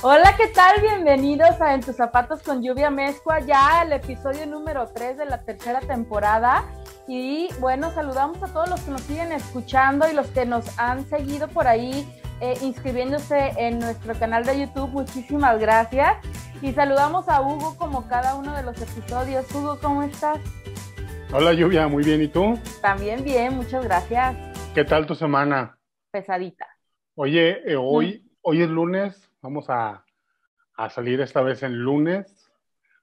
Hola, ¿qué tal? Bienvenidos a En tus zapatos con lluvia mezcua, ya el episodio número 3 de la tercera temporada. Y bueno, saludamos a todos los que nos siguen escuchando y los que nos han seguido por ahí eh, inscribiéndose en nuestro canal de YouTube. Muchísimas gracias. Y saludamos a Hugo como cada uno de los episodios. Hugo, ¿cómo estás? Hola Lluvia, muy bien. ¿Y tú? También bien, muchas gracias. ¿Qué tal tu semana? Pesadita. Oye, eh, hoy, hoy es lunes, Vamos a, salir esta vez en lunes.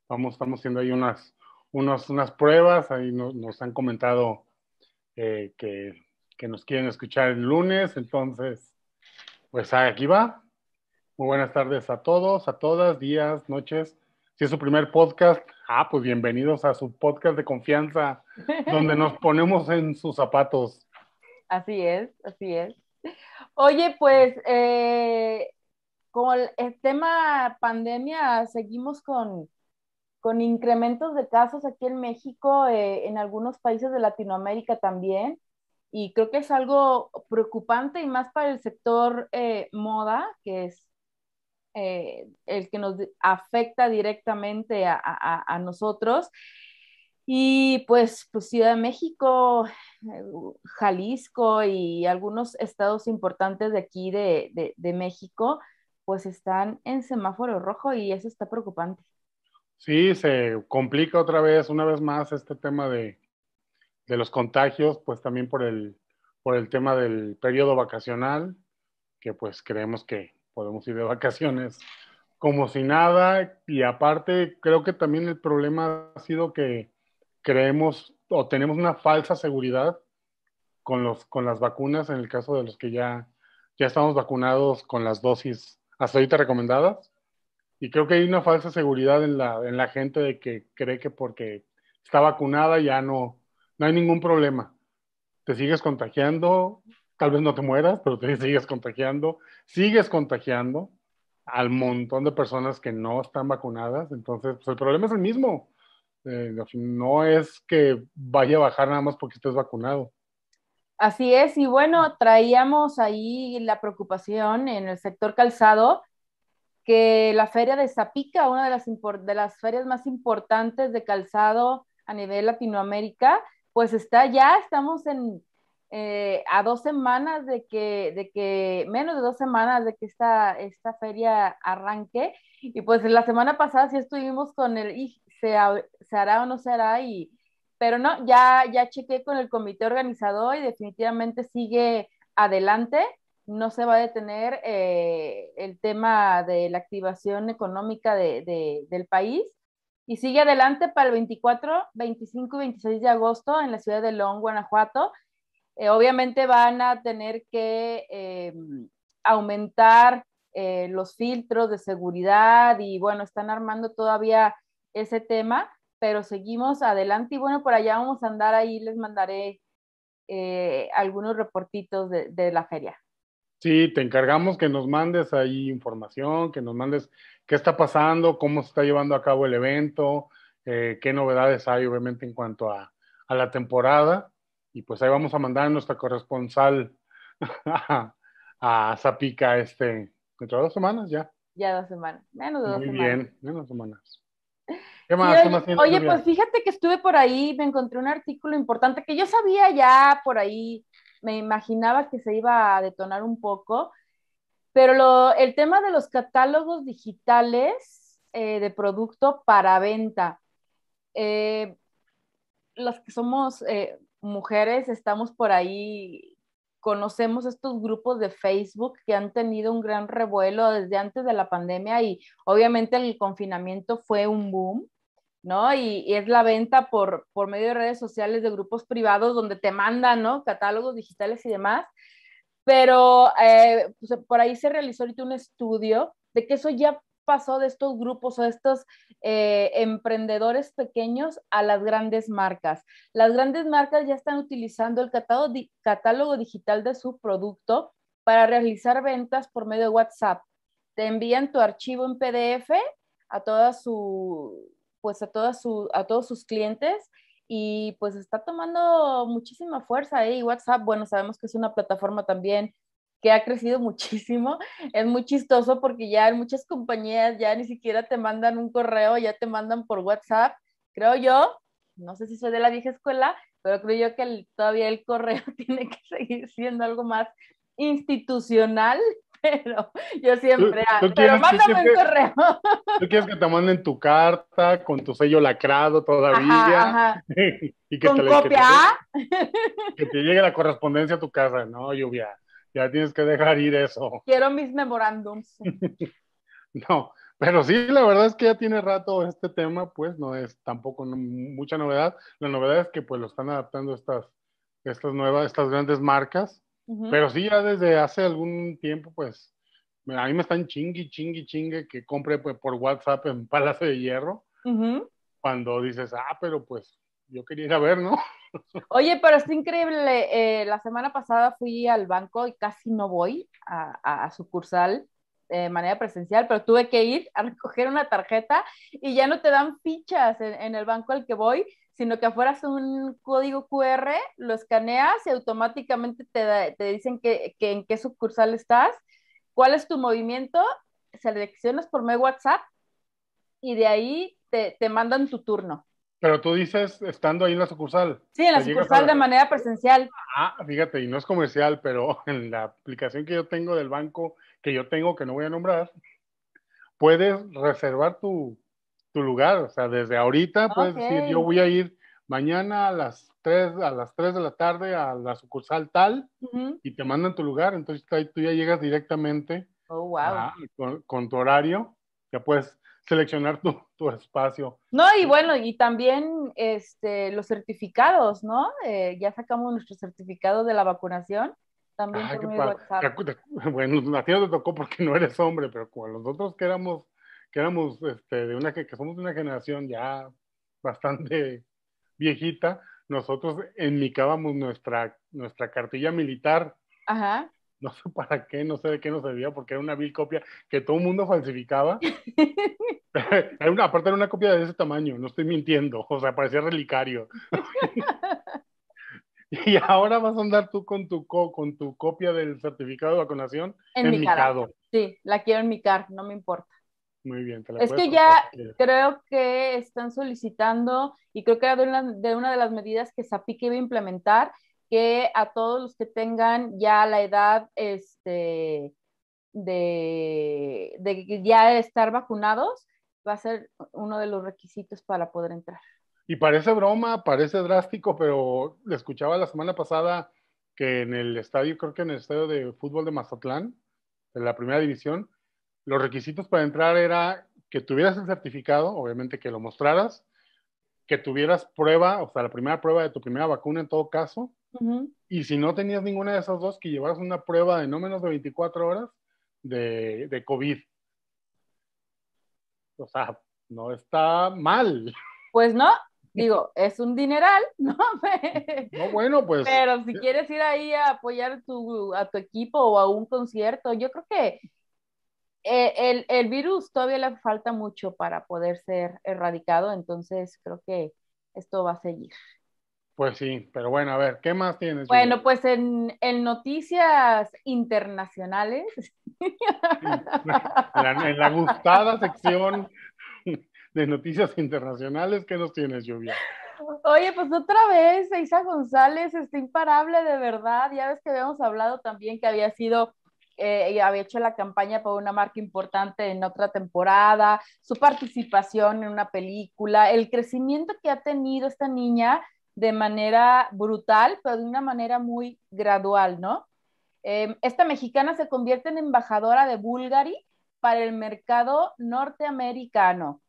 Vamos, estamos haciendo ahí unas, unas pruebas. Ahí nos, han comentado eh, que, nos quieren escuchar el lunes. Entonces, pues aquí va. Muy buenas tardes a todos, a todas, días, noches. Si es su primer podcast, ah, pues bienvenidos a su podcast de confianza, donde nos ponemos en sus zapatos. Así es, así es. Oye, pues eh, con el tema pandemia, seguimos con, con incrementos de casos aquí en México, eh, en algunos países de Latinoamérica también, y creo que es algo preocupante y más para el sector eh, moda, que es eh, el que nos afecta directamente a, a, nosotros. Y pues, pues Ciudad de México, Jalisco y algunos estados importantes de aquí de, de, de México, pues están en semáforo rojo y eso está preocupante. Sí, se complica otra vez, una vez más, este tema de, los contagios, pues también por el, por el tema del periodo vacacional, que pues creemos que podemos ir de vacaciones como si nada. Y aparte, creo que también el problema ha sido que creemos o tenemos una falsa seguridad con, los, con las vacunas en el caso de los que ya, ya estamos vacunados con las dosis hasta ahorita recomendadas. Y creo que hay una falsa seguridad en la, en la gente de que cree que porque está vacunada ya no, no hay ningún problema. Te sigues contagiando, tal vez no te mueras, pero te sigues contagiando, sigues contagiando al montón de personas que no están vacunadas. Entonces, pues el problema es el mismo. Eh, no es que vaya a bajar nada más porque estés vacunado. Así es, y bueno, traíamos ahí la preocupación en el sector calzado, que la feria de Zapica, una de las, de las ferias más importantes de calzado a nivel Latinoamérica, pues está ya, estamos en, eh, a dos semanas de que, de que, menos de dos semanas de que esta, esta feria arranque, y pues la semana pasada sí estuvimos con el, y se, se hará o no se hará, y pero no, ya, ya chequé con el comité organizador y definitivamente sigue adelante. No se va a detener eh, el tema de la activación económica de, del país y sigue adelante para el 24, 25 y 26 de agosto en la ciudad de León, Guanajuato. Eh, obviamente van a tener que eh, aumentar los filtros de seguridad y bueno, están armando todavía ese tema pero seguimos adelante y bueno, por allá vamos a andar ahí, les mandaré eh, algunos reportitos de, la feria. Sí, te encargamos que nos mandes ahí información, que nos mandes qué está pasando, cómo se está llevando a cabo el evento, eh, qué novedades hay obviamente en cuanto a, la temporada. Y pues ahí vamos a mandar a nuestra corresponsal a, Zapica este, dentro de dos semanas ya. Ya dos semanas, menos de dos semanas. Muy bien, menos oye, pues fíjate que estuve por ahí, me encontré un artículo importante que yo sabía ya por ahí, me imaginaba que se iba a detonar un poco, pero el tema de los catálogos digitales eh, de producto para venta. Eh, las que somos eh, mujeres estamos por ahí conocemos estos grupos de Facebook que han tenido un gran revuelo desde antes de la pandemia y obviamente el confinamiento fue un boom. ¿No? Y, es la venta por, por medio de redes sociales de grupos privados donde te mandan. Catálogos digitales y demás. Pero eh, pues, por ahí se realizó ahorita un estudio de que eso ya pasó de estos grupos o de estos eh, emprendedores pequeños a las grandes marcas. Las grandes marcas ya están utilizando el catálogo, catálogo digital de su producto para realizar ventas por medio de WhatsApp. Te envían tu archivo en PDF a toda su, pues a, toda su, a todos sus clientes y pues está tomando muchísima fuerza ¿eh? y WhatsApp, bueno, sabemos que es una plataforma también que ha crecido muchísimo. Es muy chistoso porque ya en muchas compañías ya ni siquiera te mandan un correo, ya te mandan por WhatsApp. Creo yo, no sé si soy de la vieja escuela, pero creo yo que todavía el correo tiene que seguir siendo algo más institucional pero yo siempre, pero mándame un correo. Tú quieres que te manden tu carta con tu sello lacrado todavía. y que con te, copia. Que te, llegue la correspondencia a tu casa, ¿no? Lluvia, ya tienes que dejar ir eso. Quiero mis memorándums. no, pero sí, la verdad es que ya tiene rato este tema, pues no es tampoco mucha novedad. La novedad es que pues lo están adaptando estas, estas nuevas, estas grandes marcas pero sí, ya desde hace algún tiempo, pues, a mí me están chingui, chingui, chingue que compre pues, por WhatsApp en Palacio de Hierro. Cuando dices, ah, pero pues yo quería ir a ver, ¿no? Oye, pero es increíble. Eh, la semana pasada fui al banco y casi no voy a, a, sucursal de manera presencial, pero tuve que ir a recoger una tarjeta y ya no te dan fichas en, en el banco al que voy, sino que afuera es un código QR, lo escaneas y automáticamente te, te dicen que, que, en qué sucursal estás, cuál es tu movimiento, seleccionas por medio WhatsApp y de ahí te, te, mandan tu turno. Pero tú dices estando ahí en la sucursal. Sí, en la sucursal de manera presencial. Ah, fíjate, y no es comercial, pero en la aplicación que yo tengo del banco, que yo tengo, que no voy a nombrar, puedes reservar tu, tu lugar, o sea, desde ahorita puedes decir, yo voy a ir mañana a las 3, a las 3 de la tarde a la sucursal tal y te mandan tu lugar, entonces tú ya llegas directamente oh, wow. con, tu horario, ya puedes seleccionar tu, tu, espacio. No, y bueno, y también este, los certificados, ¿no? Eh, ya sacamos nuestro certificado de la vacunación. También por medio WhatsApp. Bueno, a ti no te tocó porque no eres hombre, pero como los otros que éramos que éramos este, de una que, somos de una generación ya bastante viejita, nosotros enmicábamos nuestra, nuestra cartilla militar. Ajá. No sé para qué, no sé de qué nos servía, porque era una vil copia que todo el mundo falsificaba. era una, aparte era una copia de ese tamaño, no estoy mintiendo, o sea, parecía relicario. y ahora vas a andar tú con tu, con tu copia del certificado de vacunación en enmicado. Sí, la quiero enmicar, no me importa. Muy bien. es que ya creo que están solicitando, y creo que era de una de, una de las medidas que SAPIC iba a implementar, que a todos los que tengan ya la edad este, de, de ya estar vacunados, va a ser uno de los requisitos para poder entrar. Y parece broma, parece drástico, pero le escuchaba la semana pasada que en el estadio, creo que en el estadio de fútbol de Mazatlán, de la primera división, los requisitos para entrar era que tuvieras el certificado, obviamente que lo mostraras, que tuvieras prueba, o sea, la primera prueba de tu primera vacuna en todo caso, y si no tenías ninguna de esas dos, que llevaras una prueba de no menos de 24 horas de, de COVID. O sea, no está mal. Pues no, digo, es un dineral, ¿no? no, bueno, pues. Pero si quieres ir ahí a apoyar tu, a tu equipo o a un concierto, yo creo que eh, el, virus todavía le falta mucho para poder ser erradicado, entonces creo que esto va a seguir. Pues sí, pero bueno, a ver, ¿qué más tienes? Bueno, pues en, noticias internacionales. En la, gustada sección de noticias internacionales, ¿qué nos tienes, Lluvia? Oye, pues otra vez, Isa González está imparable de verdad. Ya ves que habíamos hablado también que había sido eh, había hecho la campaña por una marca importante en otra temporada, su participación en una película, el crecimiento que ha tenido esta niña de manera brutal, pero de una manera muy gradual, ¿no? Em, esta mexicana se convierte en embajadora de Bulgari para el mercado norteamericano.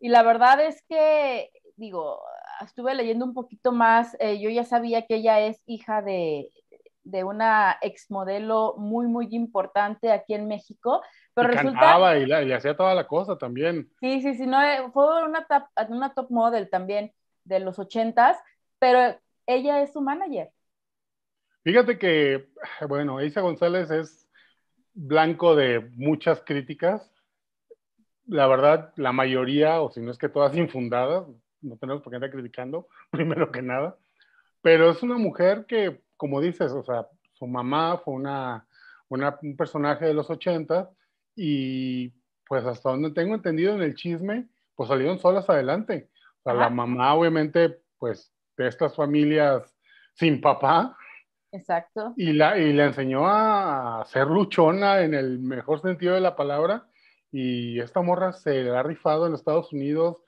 Y la verdad es que, digo, estuve leyendo un poquito más, eh, yo ya sabía que ella es hija de, de una exmodelo muy, muy importante aquí en México. Pero y resulta... cantaba y, la- y hacía toda la cosa también. Sí, sí, sí, no, eh, fue una top, una top model también de los ochentas, pero ella es su manager. Fíjate que, bueno, Isa González es blanco de muchas críticas. La verdad, la mayoría, o si no es que todas infundadas, no tenemos por qué andar criticando, primero que nada. Pero es una mujer que, como dices, o sea, su mamá fue una, una- un personaje de los 80 y pues hasta donde tengo entendido en el chisme, pues salieron solas adelante. O sea, la mamá obviamente, pues de estas familias sin papá, Exacto. y la, y la enseñó a ser luchona en el mejor sentido de la palabra. Y esta morra se la ha rifado en Estados Unidos,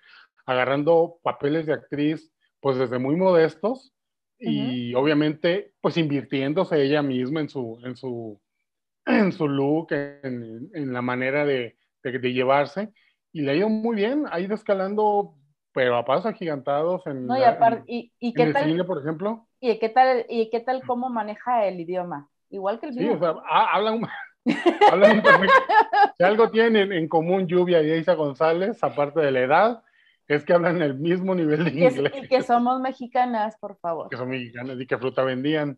agarrando papeles de actriz, pues desde muy modestos. Y obviamente, pues invirtiéndose ella misma en su, en su, en su look, en, en la manera de, de, de llevarse. Y le ha ido muy bien, ha ido escalando, pero a pasos agigantados en, No, y la- aparte, en- y, y en qué el cine, por ejemplo. y qué tal, y qué tal cómo maneja el idioma, igual que el Sí, mío. o sea, ha- hablan, hablan un perfecto. Si algo tienen en común Lluvia y Isa González, aparte de la edad, es que hablan el mismo nivel de inglés y que somos mexicanas, por favor. que son mexicanas y que fruta vendían.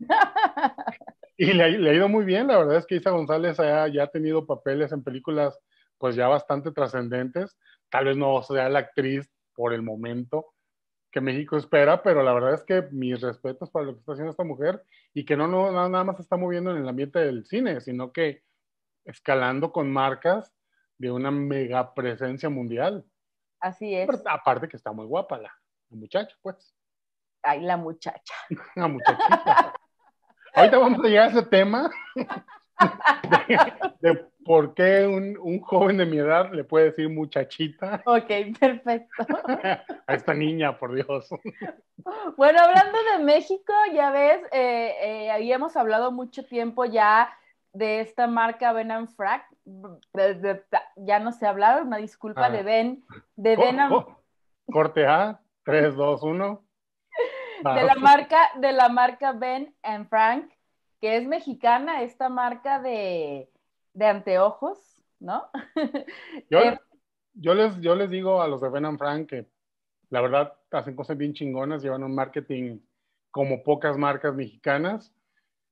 Y le, le ha ido muy bien, la verdad es que Isa González ha, ya ha tenido papeles en películas pues ya bastante trascendentes. Tal vez no sea la actriz por el momento que México espera, pero la verdad es que mis respetos para lo que está haciendo esta mujer y que no, no nada nada más se está moviendo en el ambiente del cine, sino que escalando con marcas de una mega presencia mundial. Así es. Pero aparte que está muy guapa la, la muchacha, pues. Ay, la muchacha. La muchachita. Ahorita vamos a llegar a ese tema de, de por qué un, un joven de mi edad le puede decir muchachita Ok, perfecto. a esta niña, por Dios. Bueno, hablando de México, ya ves, eh, eh, habíamos hablado mucho tiempo ya de esta marca Ben and Frack. Ya no sé hablar, una disculpa Ah. de Ben, de Ben and- Corte A, 3, 2, 1. de la marca, de la marca Ben and Frank, que es mexicana, esta marca de, de anteojos, ¿no? Yo, Eh, yo, les, yo les digo a los de Ben and Frank que la verdad hacen cosas bien chingonas, llevan un marketing como pocas marcas mexicanas.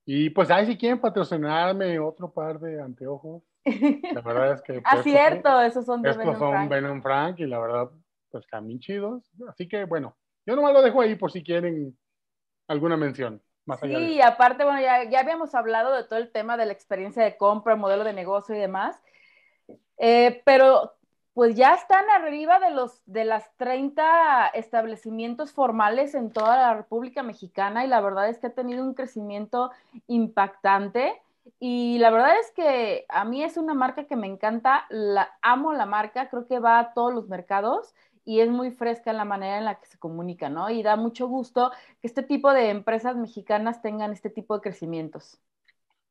Y pues, ay, si quieren patrocinarme otro par de anteojos, la verdad es que... Ah, pues, cierto, esos son de Estos son Frank. And Frank y la verdad, pues chidos. Así que bueno, yo nomás lo dejo ahí por si quieren alguna mención. Más allá de Sí, aparte, bueno, ya, ya habíamos hablado de todo el tema de la experiencia de compra, modelo de negocio y demás, Eh, pero pues ya están arriba de, los, de las 30 establecimientos formales en toda la República Mexicana y la verdad es que ha tenido un crecimiento impactante y la verdad es que a mí es una marca que me encanta, la, amo la marca, creo que va a todos los mercados y es muy fresca la manera en la que se comunica, ¿no? Y da mucho gusto que este tipo de empresas mexicanas tengan este tipo de crecimientos.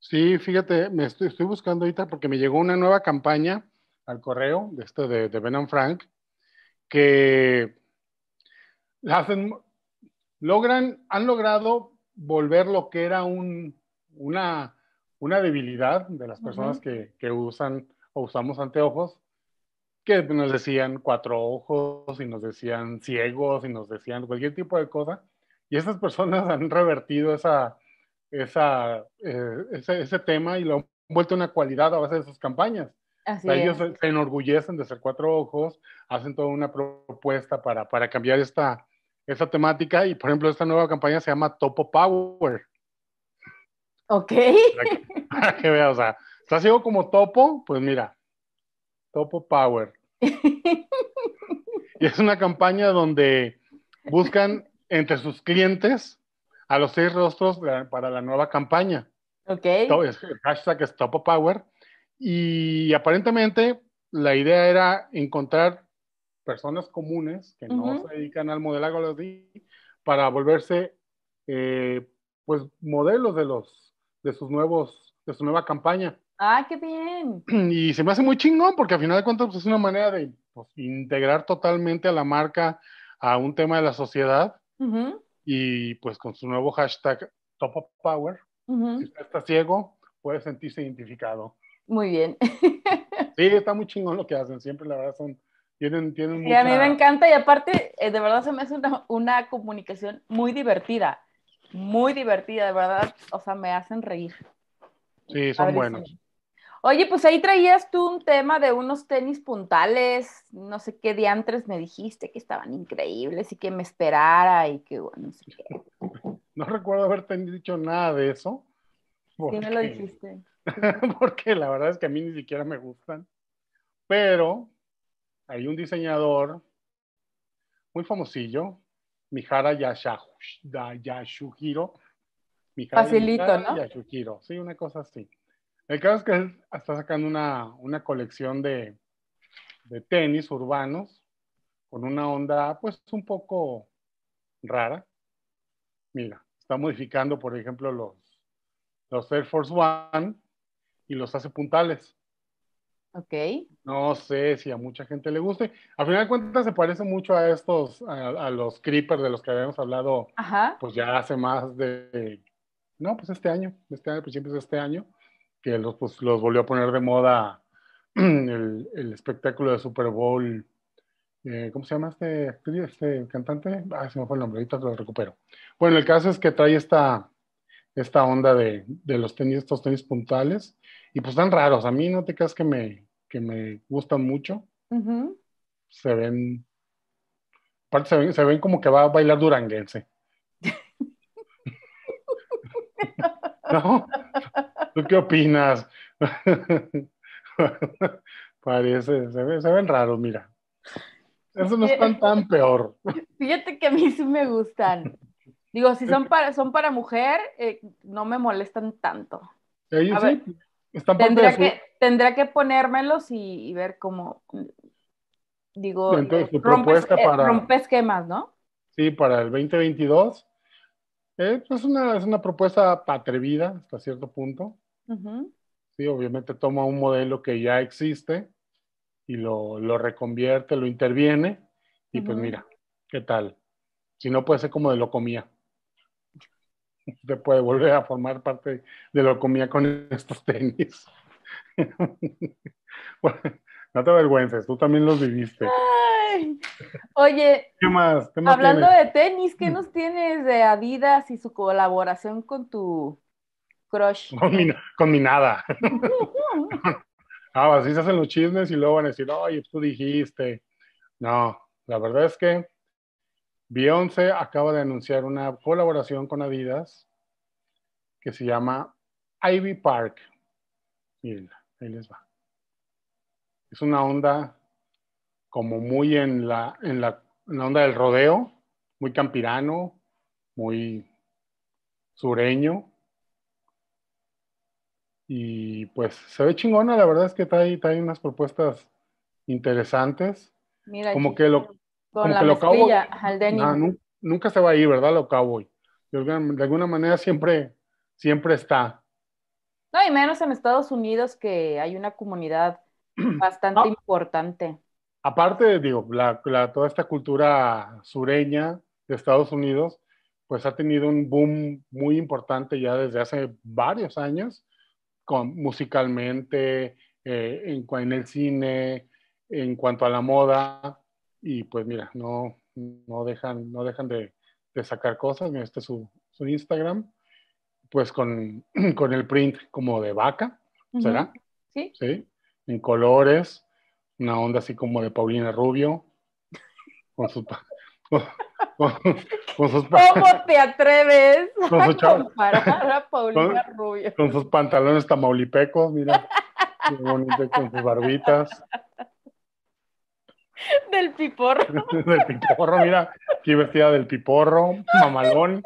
Sí, fíjate, me estoy, estoy buscando ahorita porque me llegó una nueva campaña al correo de esto de, de Ben and Frank que hacen, logran, han logrado volver lo que era un, una, una debilidad de las personas Ujú. que, que usan o usamos anteojos, que nos decían cuatro ojos y nos decían ciegos y nos decían cualquier tipo de cosa. Y esas personas han revertido esa, esa, eh, ese, ese tema y lo han vuelto una cualidad a base de sus campañas. Así es. ellos se, enorgullecen de ser cuatro ojos, hacen toda una propuesta para, para cambiar esta, esta temática y, por ejemplo, esta nueva campaña se llama Topo Power. Ok. Para que, para que veas, o sea, ¿estás ciego como topo? Pues mira, Topo Power. Y es una campaña donde buscan entre sus clientes a los seis rostros para la nueva campaña. Ok. El hashtag es Topo Power. Y aparentemente la idea era encontrar personas comunes que no se dedican al modelaje así, para volverse eh, pues modelos de los de sus nuevos de su nueva campaña. Ah, qué bien. Y se me hace muy chingón porque al final de cuentas pues, es una manera de pues, integrar totalmente a la marca a un tema de la sociedad y pues con su nuevo hashtag Top of Power, Si usted está ciego, puede sentirse identificado. Muy bien. sí, está muy chingón lo que hacen. Siempre, la verdad, son. Tienen, tienen Y a mí me encanta y aparte, eh, de verdad se me hace una, una comunicación muy divertida. Muy divertida, de verdad. O sea, me hacen reír. Sí, son buenos. Oye, pues ahí traías tú un tema de unos tenis puntales, no sé qué diantres me dijiste que estaban increíbles y que me esperara y que bueno, no sé qué. No recuerdo haberte dicho nada de eso. Sí me lo dijiste. porque la verdad es que a mí ni siquiera me gustan. Pero hay un diseñador muy famosillo, Mihara Yashuhiro. Facilito, ¿no? Yashuhiro, sí, una cosa así. El caso es que él está sacando una, colección de, tenis urbanos con una onda pues un poco rara. Mira, está modificando, por ejemplo, los, los Air Force One y los hace puntales. Ok. No sé si a mucha gente le guste. Al final de cuentas se parece mucho a estos, a, los creepers de los que habíamos hablado, pues ya hace más de, no, pues este año, este año, principios de este año que los, pues, los volvió a poner de moda el, el espectáculo de Super Bowl. Eh, ¿Cómo se llama este, este cantante? Ah, se me fue el nombre, ahorita lo recupero. Bueno, el caso es que trae esta, esta onda de, de los tenis, estos tenis puntales, y pues están raros. A mí no te creas que me, que me gustan mucho. Se ven, aparte se ven, se ven como que va a bailar duranguense. ¿No? ¿Tú qué opinas? Parece, se, ven raros, mira. Eso no están tan peor. Fíjate que a mí sí me gustan. Digo, si son para, son para mujer, eh, no me molestan tanto. sí, están tendría, que, tendría que ponérmelos y, ver cómo, digo, Entonces, eh, rompe esquemas, ¿no? Sí, para el 2022 eh, pues una, es una propuesta atrevida hasta cierto punto. Sí, obviamente toma un modelo que ya existe y lo, reconvierte, lo interviene y pues mira, ¿qué tal? Si no puede ser como de lo comía. Se puede volver a formar parte de lo comía con estos tenis. no te avergüences, tú también los viviste. Oye, ¿Qué más? hablando de tenis, ¿qué mm. nos tienes de Adidas y su colaboración con tu crush? Con mi, nada. ah, así se hacen los chismes y luego van a decir, oye, tú dijiste. No, la verdad es que Beyoncé acaba de anunciar una colaboración con Adidas que se llama Ivy Park. Miren, ahí les va. Es una onda como muy en la, en la, onda del rodeo, muy campirano, muy sureño. Y pues se ve chingona, la verdad es que trae, trae unas propuestas interesantes. Mira, como que lo, con la lo nunca se va a ir, ¿verdad? Lo cowboy. De alguna, manera siempre, siempre está. No, y menos en Estados Unidos que hay una comunidad bastante importante aparte, digo, la, toda esta cultura sureña de Estados Unidos, pues ha tenido un boom muy importante ya desde hace varios años, con, musicalmente, eh, en, en, el cine, en cuanto a la moda, y pues mira, no, no dejan, no dejan de, sacar cosas, mira, este es su, Instagram, pues con, con, el print como de vaca, ¿será? Sí. Sí, en colores, una onda así como de Paulina Rubio, con sus... Con, ¿Cómo te atreves a comparar a Paulina Rubio? Con sus pantalones tamaulipecos, mira, bonito, con sus barbitas. Del piporro. del piporro, mira, aquí vestida del piporro, mamalón.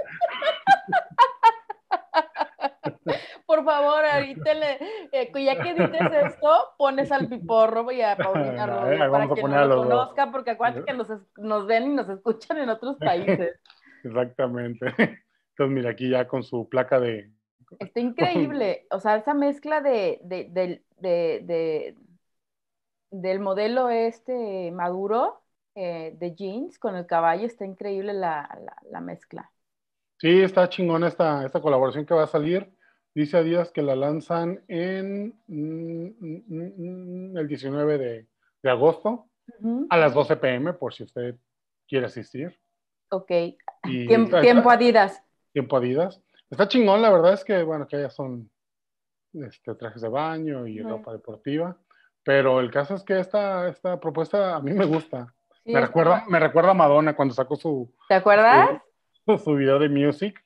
Por favor, ahorita le, eh, ya que dices esto, pones al piporro y a Paulina Rubio para que no lo conozca, porque acuérdate que nos, nos ven y nos escuchan en otros países. Exactamente. Entonces, mira, aquí ya con su placa de... Está increíble. O sea, esa mezcla de, de, de, del modelo este maduro eh, de jeans con el caballo, está increíble la, la, la mezcla. Sí, está chingón esta, esta colaboración que va a salir. Dice Adidas que la lanzan en mm, mm, mm, el 19 de, de agosto a las 12 pm, por si usted quiere asistir. Ok. tiempo, tiempo Adidas. Tiempo Adidas. Está chingón, la verdad es que, bueno, que ya son este, trajes de baño y ropa deportiva. Pero el caso es que esta, esta propuesta a mí me gusta. me, recuerda, me recuerda a Madonna cuando sacó su... ¿Te acuerdas? Su, su, video de Music.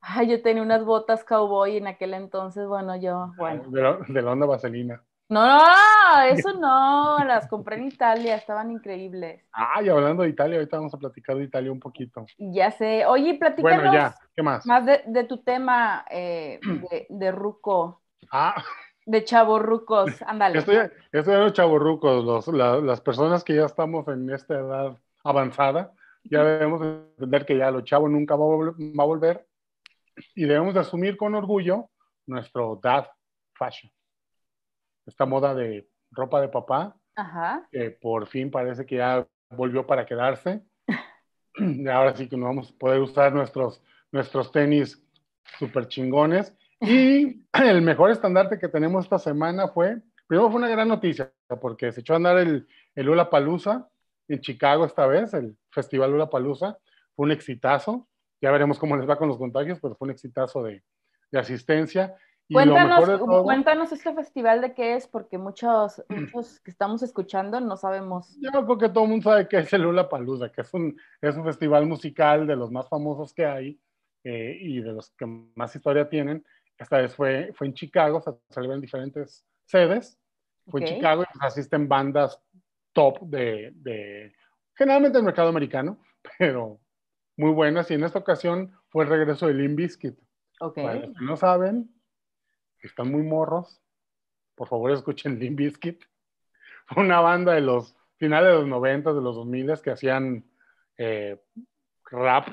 Ay, yo tenía unas botas cowboy en aquel entonces, bueno, yo, bueno. De la, de la onda vaselina. No, no, eso no, las compré en Italia, estaban increíbles. Ay, hablando de Italia, ahorita vamos a platicar de Italia un poquito. Ya sé. Oye, platícanos bueno, ya. ¿Qué más? más de, de tu tema eh, de, de Ruco. Ah. De chavorrucos, ándale. Estoy, estoy de los chavorrucos, los, la, las personas que ya estamos en esta edad avanzada, ya debemos entender que ya lo chavo nunca va a, volver, va a volver y debemos de asumir con orgullo nuestro dad fashion esta moda de ropa de papá, Ajá. que por fin parece que ya volvió para quedarse. y ahora sí que nos vamos a poder usar nuestros, nuestros tenis súper chingones. Y el mejor estandarte que tenemos esta semana fue, primero fue una gran noticia, porque se echó a andar el, el Lula Palusa en Chicago esta vez, el Festival Lula Palusa. Fue un exitazo. Ya veremos cómo les va con los contagios, pero fue un exitazo de, de asistencia. Cuéntanos, cuéntanos este festival de qué es, porque muchos, muchos que estamos escuchando no sabemos. Yo creo que todo el mundo sabe que es el Lula Palusa, que es un, es un festival musical de los más famosos que hay eh, y de los que más historia tienen. Esta vez fue, fue en Chicago, se salieron en diferentes sedes. Fue okay. en Chicago y asisten bandas top de, de, generalmente del mercado americano, pero muy buenas. Y en esta ocasión fue el regreso de Limp Bizkit. Okay. Para los que no saben, están muy morros, por favor escuchen Limp Bizkit. Fue una banda de los finales de los 90, de los 2000 que hacían eh, rap,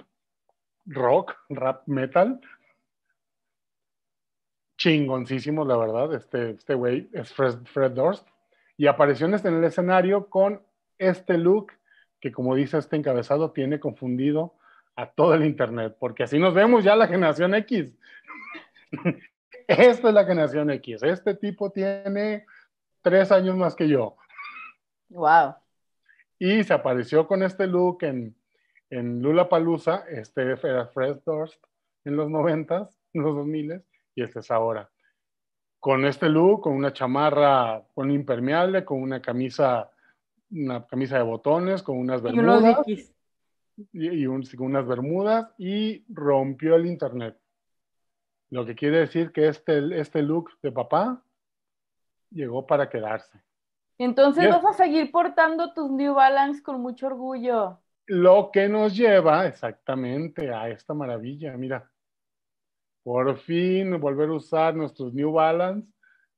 rock, rap metal. Chingoncísimos, la verdad. Este, este güey es Fred, Fred Durst. Y apareció en, este, en el escenario con este look que, como dice este encabezado, tiene confundido a todo el internet, porque así nos vemos ya la generación X. Esta es la generación X. Este tipo tiene tres años más que yo. Wow. Y se apareció con este look en, en Lula Palusa. Este era Fred Durst en los noventas, en los 2000 y este es ahora. Con este look, con una chamarra con impermeable, con una camisa, una camisa de botones, con unas bermudas. Y, y un, con unas bermudas y rompió el internet. Lo que quiere decir que este, este look de papá llegó para quedarse. Entonces yes. vas a seguir portando tus New Balance con mucho orgullo. Lo que nos lleva exactamente a esta maravilla, mira. Por fin volver a usar nuestros New Balance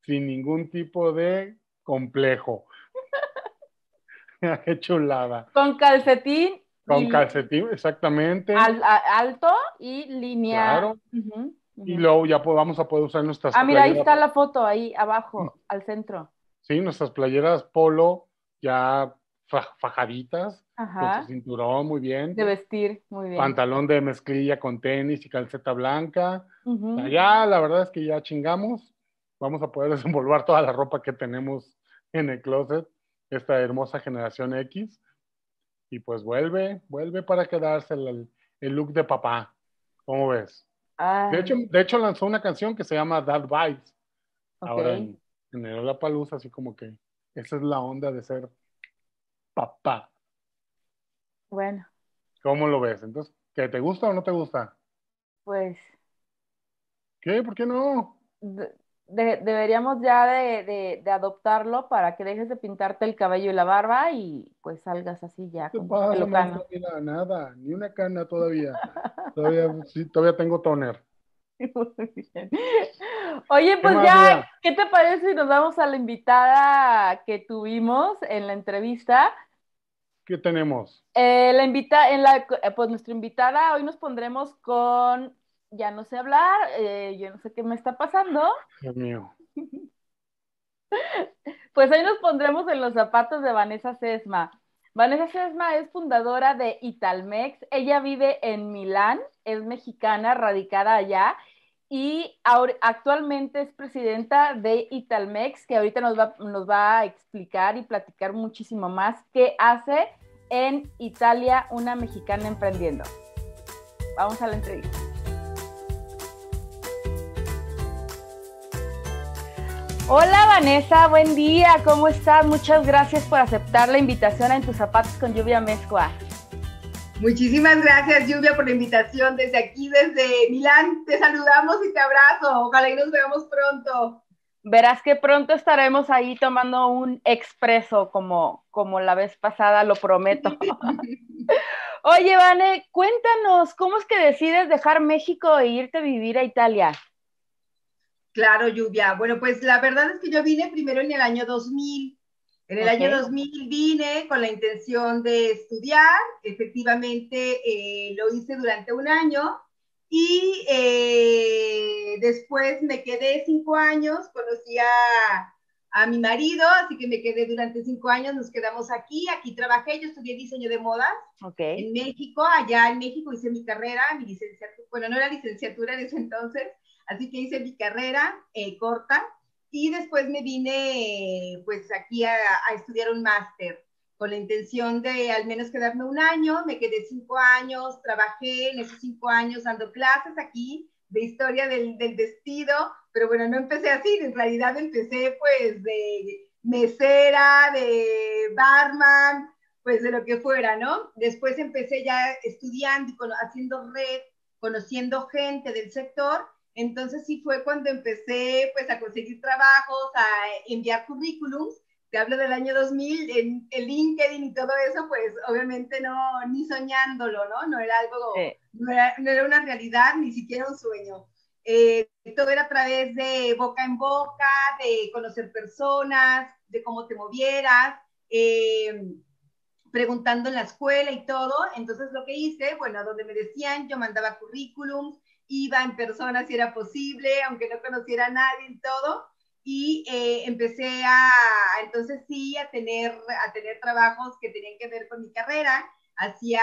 sin ningún tipo de complejo. Qué chulada. Con calcetín. Con calcetín, exactamente. Al, a, alto y línea. Claro. Uh -huh. Y luego ya vamos a poder usar nuestras Ah, mira, ahí está la foto, ahí abajo, al centro. Sí, nuestras playeras polo ya fajaditas, Ajá. con su cinturón, muy bien. De vestir, muy bien. Pantalón de mezclilla con tenis y calceta blanca. Uh -huh. Ya, la verdad es que ya chingamos. Vamos a poder desenvolver toda la ropa que tenemos en el closet, esta hermosa generación X. Y pues vuelve, vuelve para quedarse el, el look de papá. ¿Cómo ves? De hecho, de hecho, lanzó una canción que se llama That Vibes. Okay. Ahora en, en el La Palusa, así como que esa es la onda de ser papá. Bueno. ¿Cómo lo ves? Entonces, ¿qué te gusta o no te gusta? Pues. ¿Qué? ¿Por qué no? De, de, deberíamos ya de, de, adoptarlo para que dejes de pintarte el cabello y la barba y pues salgas así ya. Con pasa. Mira, nada, ni una cana todavía. todavía, sí, todavía tengo toner. Oye, pues ¿Qué ya, vida? ¿qué te parece si nos vamos a la invitada que tuvimos en la entrevista? ¿Qué tenemos? Eh, la invita, en la, pues nuestra invitada, hoy nos pondremos con ya no sé hablar, eh, yo no sé qué me está pasando. Dios mío. Pues ahí nos pondremos en los zapatos de Vanessa Sesma. Vanessa Sesma es fundadora de Italmex. Ella vive en Milán, es mexicana, radicada allá. y actualmente es presidenta de Italmex, que ahorita nos va, nos va a explicar y platicar muchísimo más qué hace en Italia una mexicana emprendiendo. Vamos a la entrevista. Hola Vanessa, buen día, ¿cómo estás? Muchas gracias por aceptar la invitación a En tus zapatos con lluvia mezcua. Muchísimas gracias Lluvia por la invitación desde aquí, desde Milán. Te saludamos y te abrazo. Ojalá y nos veamos pronto. Verás que pronto estaremos ahí tomando un expreso como, como la vez pasada, lo prometo. Oye, Vane, cuéntanos, ¿cómo es que decides dejar México e irte a vivir a Italia? Claro, Lluvia. Bueno, pues la verdad es que yo vine primero en el año 2000. En el año 2000 vine con la intención de estudiar. Efectivamente, eh, lo hice durante un año. Y eh, después me quedé cinco años, conocí a, a, mi marido, así que me quedé durante cinco años, nos quedamos aquí, aquí trabajé, yo estudié diseño de modas en México, allá en México hice mi carrera, mi licenciatura, bueno, no era licenciatura en ese entonces, Así que hice mi carrera eh, corta y después me vine pues aquí a, estudiar un máster con la intención de al menos quedarme un año. Me quedé cinco años, trabajé en esos cinco años dando clases aquí de historia del, del vestido, pero bueno, no empecé así, en realidad empecé pues de mesera, de barman, pues de lo que fuera, ¿no? Después empecé ya estudiando y haciendo red, conociendo gente del sector entonces sí fue cuando empecé pues a conseguir trabajos, a enviar currículums. Te hablo del año 2000, en el LinkedIn y todo eso, pues obviamente no, ni soñándolo, ¿no? No era algo, no, era, una realidad, ni siquiera un sueño. Eh, todo era a través de boca en boca, de conocer personas, de cómo te movieras, eh, preguntando en la escuela y todo. Entonces lo que hice, bueno, donde me decían, yo mandaba currículums, iba en persona si era posible, aunque no conociera a nadie y todo. Y eh, empecé a, entonces sí, a tener, a tener trabajos que tenían que ver con mi carrera. Hacía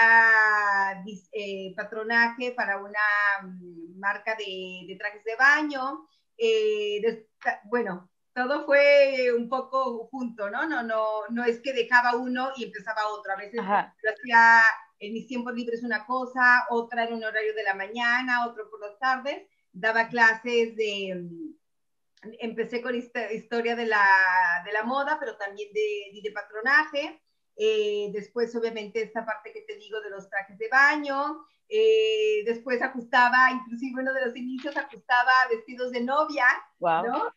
eh, patronaje para una mm, marca de, de, trajes de baño. Eh, bueno, todo fue un poco junto, ¿no? No, no, no es que dejaba uno y empezaba otro. A veces lo hacía en mis tiempos libres una cosa, otra en un horario de la mañana, otro por las tardes. Daba clases de, mm, empecé con historia de la, de la moda, pero también de, de patronaje. Eh, después, obviamente, esta parte que te digo de los trajes de baño. Eh, después ajustaba, inclusive uno de los inicios ajustaba vestidos de novia, ¿no?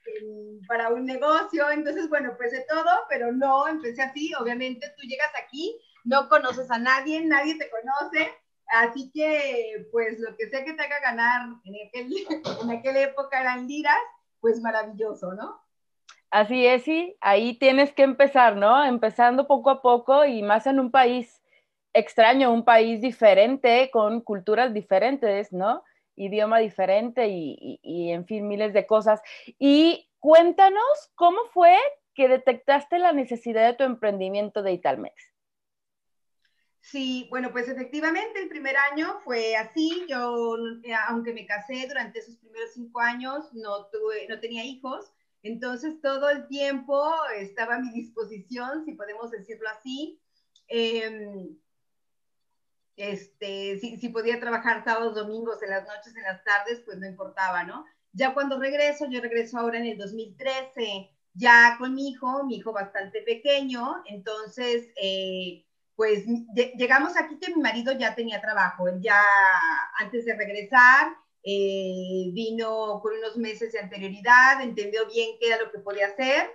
para un negocio. Entonces, bueno, pues de todo, pero no empecé así. Obviamente, tú llegas aquí no conoces a nadie, nadie te conoce, así que pues lo que sea que te haga ganar en, aquel, aquella época eran liras, pues maravilloso, ¿no? Así es, sí, ahí tienes que empezar, ¿no? Empezando poco a poco y más en un país extraño, un país diferente, con culturas diferentes, ¿no? Idioma diferente y, y, en fin, miles de cosas. Y cuéntanos cómo fue que detectaste la necesidad de tu emprendimiento de Italmex. Sí, bueno, pues efectivamente el primer año fue así. Yo, eh, aunque me casé durante esos primeros cinco años, no, tuve, no tenía hijos. Entonces todo el tiempo estaba a mi disposición, si podemos decirlo así. Em, este, si, podía trabajar sábados, domingos, en las noches, en las tardes, pues no importaba, ¿no? Ya cuando regreso, yo regreso ahora en el 2013, ya con mi hijo, mi hijo bastante pequeño, entonces... Eh, pues llegamos aquí que mi marido ya tenía trabajo, él ya antes de regresar eh, vino con unos meses de anterioridad, entendió bien qué era lo que podía hacer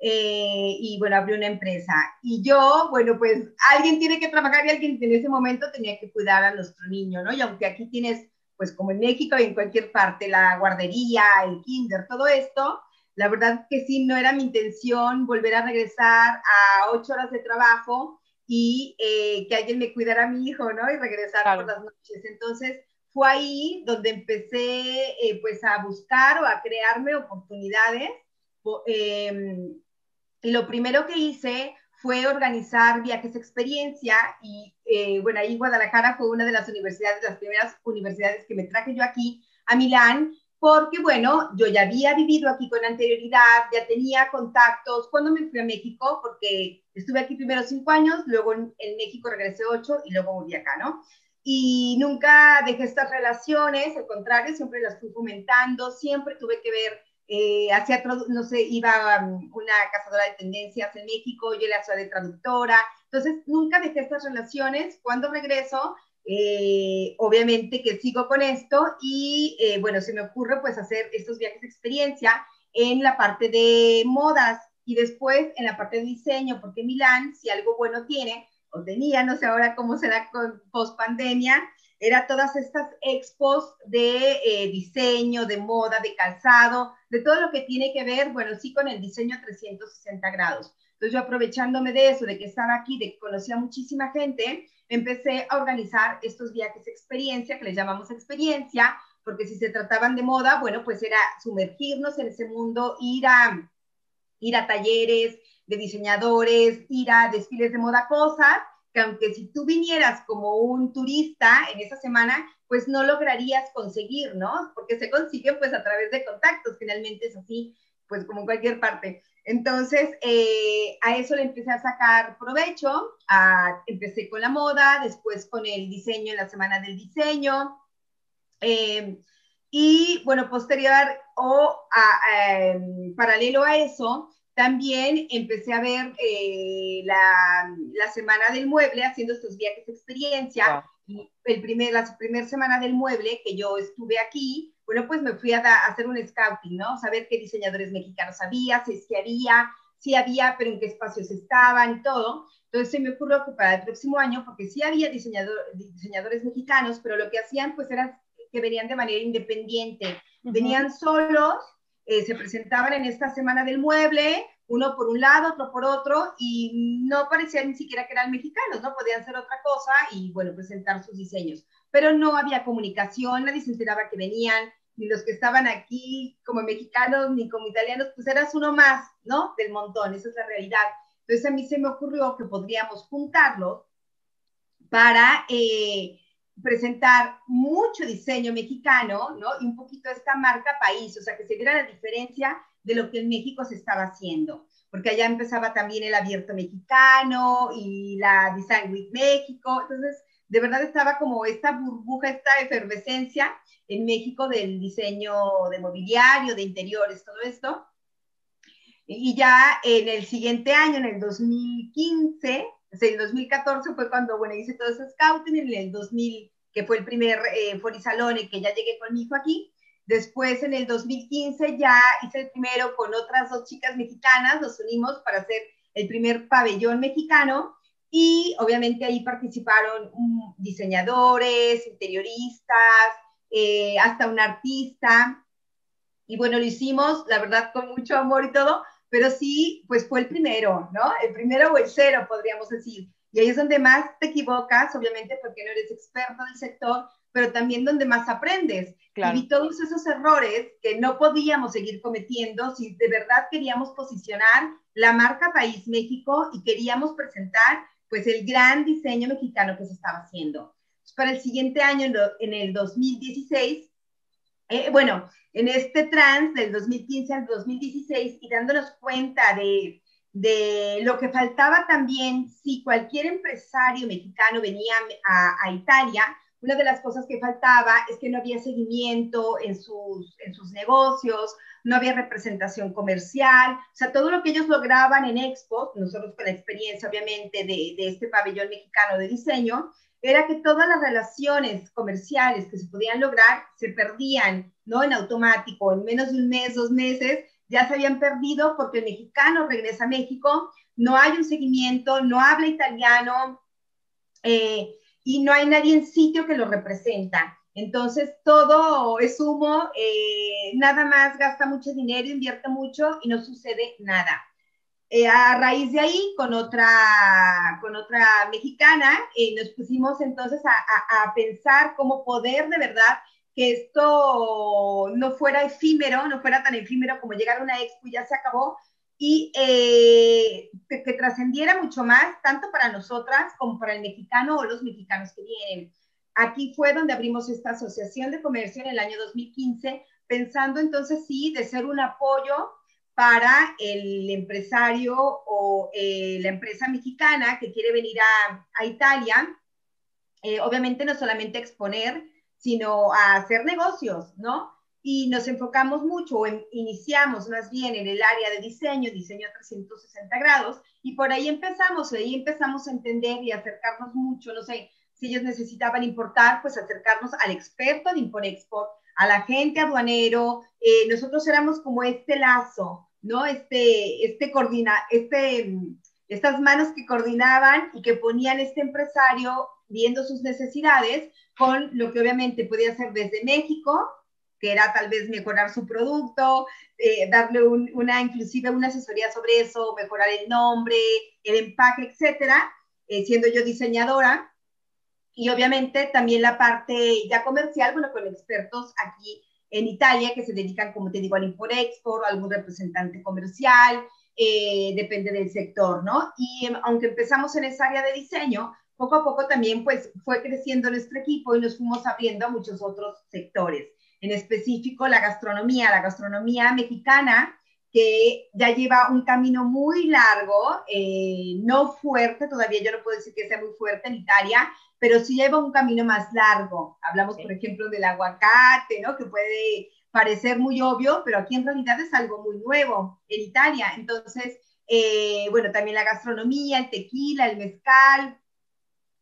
eh, y bueno, abrió una empresa. Y yo, bueno, pues alguien tiene que trabajar y alguien en ese momento tenía que cuidar a nuestro niño, ¿no? Y aunque aquí tienes, pues como en México y en cualquier parte, la guardería, el kinder, todo esto, la verdad que sí, no era mi intención volver a regresar a ocho horas de trabajo y eh, que alguien me cuidara a mi hijo, ¿no? Y regresar por las noches. Entonces, fue ahí donde empecé, eh, pues, a buscar o a crearme oportunidades. Em, y lo primero que hice fue organizar viajes experiencia y, eh, bueno, ahí Guadalajara fue una de las universidades, las primeras universidades que me traje yo aquí a Milán porque bueno, yo ya había vivido aquí con anterioridad, ya tenía contactos cuando me fui a México, porque estuve aquí primero cinco años, luego en, México regresé ocho y luego volví acá, ¿no? Y nunca dejé estas relaciones, al contrario, siempre las fui fomentando, siempre tuve que ver eh, hacía, no sé, iba um, una cazadora de tendencias en México, yo la hacía de traductora, entonces nunca dejé estas relaciones. Cuando regreso, eh, obviamente que sigo con esto y eh, bueno, se me ocurre pues hacer estos viajes de experiencia en la parte de modas y después en la parte de diseño, porque Milán, si algo bueno tiene, o tenía, no sé ahora cómo será con post pandemia, era todas estas expos de eh, diseño, de moda, de calzado, de todo lo que tiene que ver, bueno, sí, con el diseño 360 grados. Entonces yo aprovechándome de eso, de que estaba aquí, de que conocía muchísima gente, empecé a organizar estos viajes experiencia, que les llamamos experiencia, porque si se trataban de moda, bueno, pues era sumergirnos en ese mundo, ir a, ir a talleres de diseñadores, ir a desfiles de moda, cosas que aunque si tú vinieras como un turista en esa semana, pues no lograrías conseguir, ¿no? Porque se consiguen pues a través de contactos, finalmente es así, pues como en cualquier parte. Entonces, eh, a eso le empecé a sacar provecho. empecé con la moda, después con el diseño en la semana del diseño. Eh, y bueno, posterior o em, paralelo a eso, también empecé a ver eh, la, la, semana del mueble, haciendo estos viajes de experiencia. El primer, la primera semana del mueble que yo estuve aquí, bueno, pues me fui a, hacer un scouting, ¿no? Saber qué diseñadores mexicanos había, si es que había, si había, pero en qué espacios estaban y todo. Entonces se me ocurrió que para el próximo año, porque sí había diseñadores mexicanos, pero lo que hacían pues era que venían de manera independiente, venían solos, eh, se presentaban en esta semana del mueble, uno por un lado, otro por otro, y no parecía ni siquiera que eran mexicanos, ¿no? Podían ser otra cosa y, bueno, presentar sus diseños. Pero no había comunicación, nadie se enteraba que venían, ni los que estaban aquí como mexicanos ni como italianos, pues eras uno más, ¿no? Del montón, esa es la realidad. Entonces a mí se me ocurrió que podríamos juntarlos para eh, presentar mucho diseño mexicano, ¿no? Y un poquito esta marca país, o sea, que se viera la diferencia de lo que en México se estaba haciendo, porque allá empezaba también el abierto mexicano y la Design Week México, entonces de verdad estaba como esta burbuja, esta efervescencia en México del diseño de mobiliario, de interiores, todo esto. Y ya en el siguiente año, en el 2015, o sea, el 2014 fue cuando, bueno, hice todo ese scouting, en el 2000, que fue el primer eh, Forisalón en que ya llegué con mi hijo aquí. Después, en el 2015, ya hice el primero con otras dos chicas mexicanas, nos unimos para hacer el primer pabellón mexicano y obviamente ahí participaron mm, diseñadores, interioristas, eh, hasta un artista. Y bueno, lo hicimos, la verdad, con mucho amor y todo, pero sí, pues fue el primero, ¿no? El primero o el cero, podríamos decir. Y ahí es donde más te equivocas, obviamente porque no eres experto del sector, pero también donde más aprendes. Y vi todos esos errores que no podíamos seguir cometiendo si de verdad queríamos posicionar la marca País México y queríamos presentar pues el gran diseño mexicano que se estaba haciendo para el siguiente año, en el 2016, eh, bueno, en este trans del 2015 al 2016 y dándonos cuenta de, de lo que faltaba también si cualquier empresario mexicano venía a, a, Italia, una de las cosas que faltaba es que no había seguimiento en sus, en sus negocios, no había representación comercial, o sea, todo lo que ellos lograban en Expo, nosotros con la experiencia obviamente de, de este pabellón mexicano de diseño, era que todas las relaciones comerciales que se podían lograr se perdían, ¿no? En automático, en menos de un mes, dos meses, ya se habían perdido porque el mexicano regresa a México, no hay un seguimiento, no habla italiano eh, y no hay nadie en sitio que lo representa. Entonces todo es humo, eh, nada más gasta mucho dinero, invierte mucho y no sucede nada. Eh, a raíz de ahí, con otra, con otra mexicana, eh, nos pusimos entonces a, a, pensar cómo poder de verdad que esto no fuera efímero, no fuera tan efímero como llegar a una expo y ya se acabó, y eh, que, que trascendiera mucho más, tanto para nosotras como para el mexicano o los mexicanos que vienen. Aquí fue donde abrimos esta asociación de comercio en el año 2015 pensando entonces sí de ser un apoyo para el empresario o eh, la empresa mexicana que quiere venir a, Italia, eh, obviamente no solamente exponer, sino a hacer negocios, ¿no? Y nos enfocamos mucho, o iniciamos más bien en el área de diseño, diseño a 360 grados, y por ahí empezamos, ahí empezamos a entender y acercarnos mucho, no sé, si ellos necesitaban importar, pues acercarnos al experto de Import-Export, al agente aduanero, eh, nosotros éramos como este lazo, ¿no? Este, este coordina, este, estas manos que coordinaban y que ponían este empresario viendo sus necesidades con lo que obviamente podía hacer desde México, que era tal vez mejorar su producto, eh, darle una, inclusive una asesoría sobre eso, mejorar el nombre, el empaque, etcétera, eh, siendo yo diseñadora, y obviamente también la parte ya comercial, bueno, con expertos aquí en Italia que se dedican, como te digo, al import-export, algún representante comercial, eh, depende del sector, ¿no? Y em, aunque empezamos en esa área de diseño, poco a poco también pues fue creciendo nuestro equipo y nos fuimos abriendo a muchos otros sectores. En específico la gastronomía, la gastronomía mexicana, que ya lleva un camino muy largo, eh, no fuerte, todavía yo no puedo decir que sea muy fuerte en Italia, pero sí lleva un camino más largo. Hablamos, por ejemplo, del aguacate, ¿no? Que puede parecer muy obvio, pero aquí en realidad es algo muy nuevo en Italia. Entonces, eh, bueno, también la gastronomía, el tequila, el mezcal,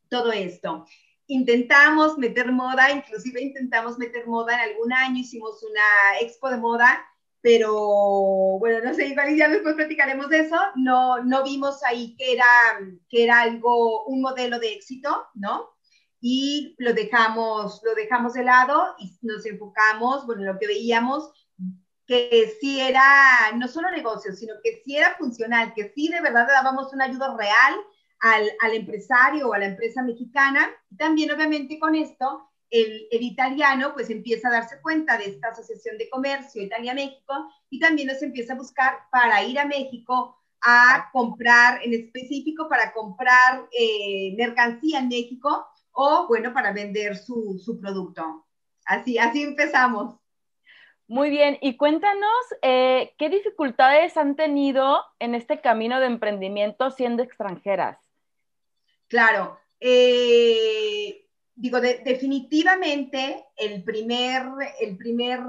todo esto. Intentamos meter moda, inclusive intentamos meter moda en algún año, hicimos una expo de moda, pero bueno, no sé, igual ya después platicaremos de eso, no, no vimos ahí que era, que era algo, un modelo de éxito, ¿no? Y lo dejamos, lo dejamos de lado y nos enfocamos, bueno, lo que veíamos, que sí era no solo negocio, sino que sí era funcional, que sí de verdad dábamos una ayuda real al, al empresario o a la empresa mexicana. También, obviamente, con esto el, italiano pues empieza a darse cuenta de esta asociación de comercio Italia-México y también nos empieza a buscar para ir a México a comprar, en específico para comprar eh, mercancía en México o bueno, para vender su, su, producto. Así, así empezamos. Muy bien, y cuéntanos eh, qué dificultades han tenido en este camino de emprendimiento siendo extranjeras. Claro, eh, digo, definitivamente el primer, el primer,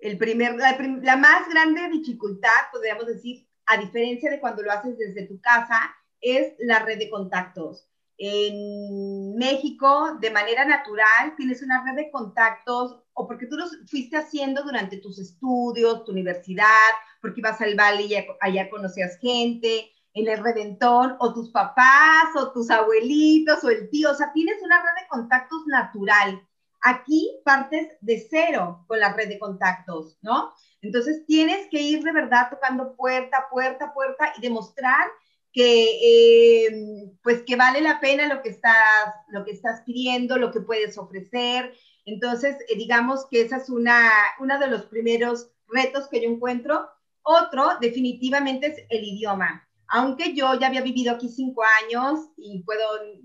el primer, la, más grande dificultad, podríamos decir, a diferencia de cuando lo haces desde tu casa, es la red de contactos. En México, de manera natural, tienes una red de contactos o porque tú los fuiste haciendo durante tus estudios, tu universidad, porque ibas al valle y allá conocías gente, en el Redentor, o tus papás, o tus abuelitos, o el tío, o sea, tienes una red de contactos natural. Aquí partes de cero con la red de contactos, ¿no? Entonces tienes que ir de verdad tocando puerta, puerta, puerta y demostrar que, eh, pues que vale la pena lo que estás, lo que estás pidiendo, lo que puedes ofrecer. Entonces, eh, digamos que esa es una, uno de los primeros retos que yo encuentro. Otro, definitivamente, es el idioma aunque yo ya había vivido aquí cinco años y puedo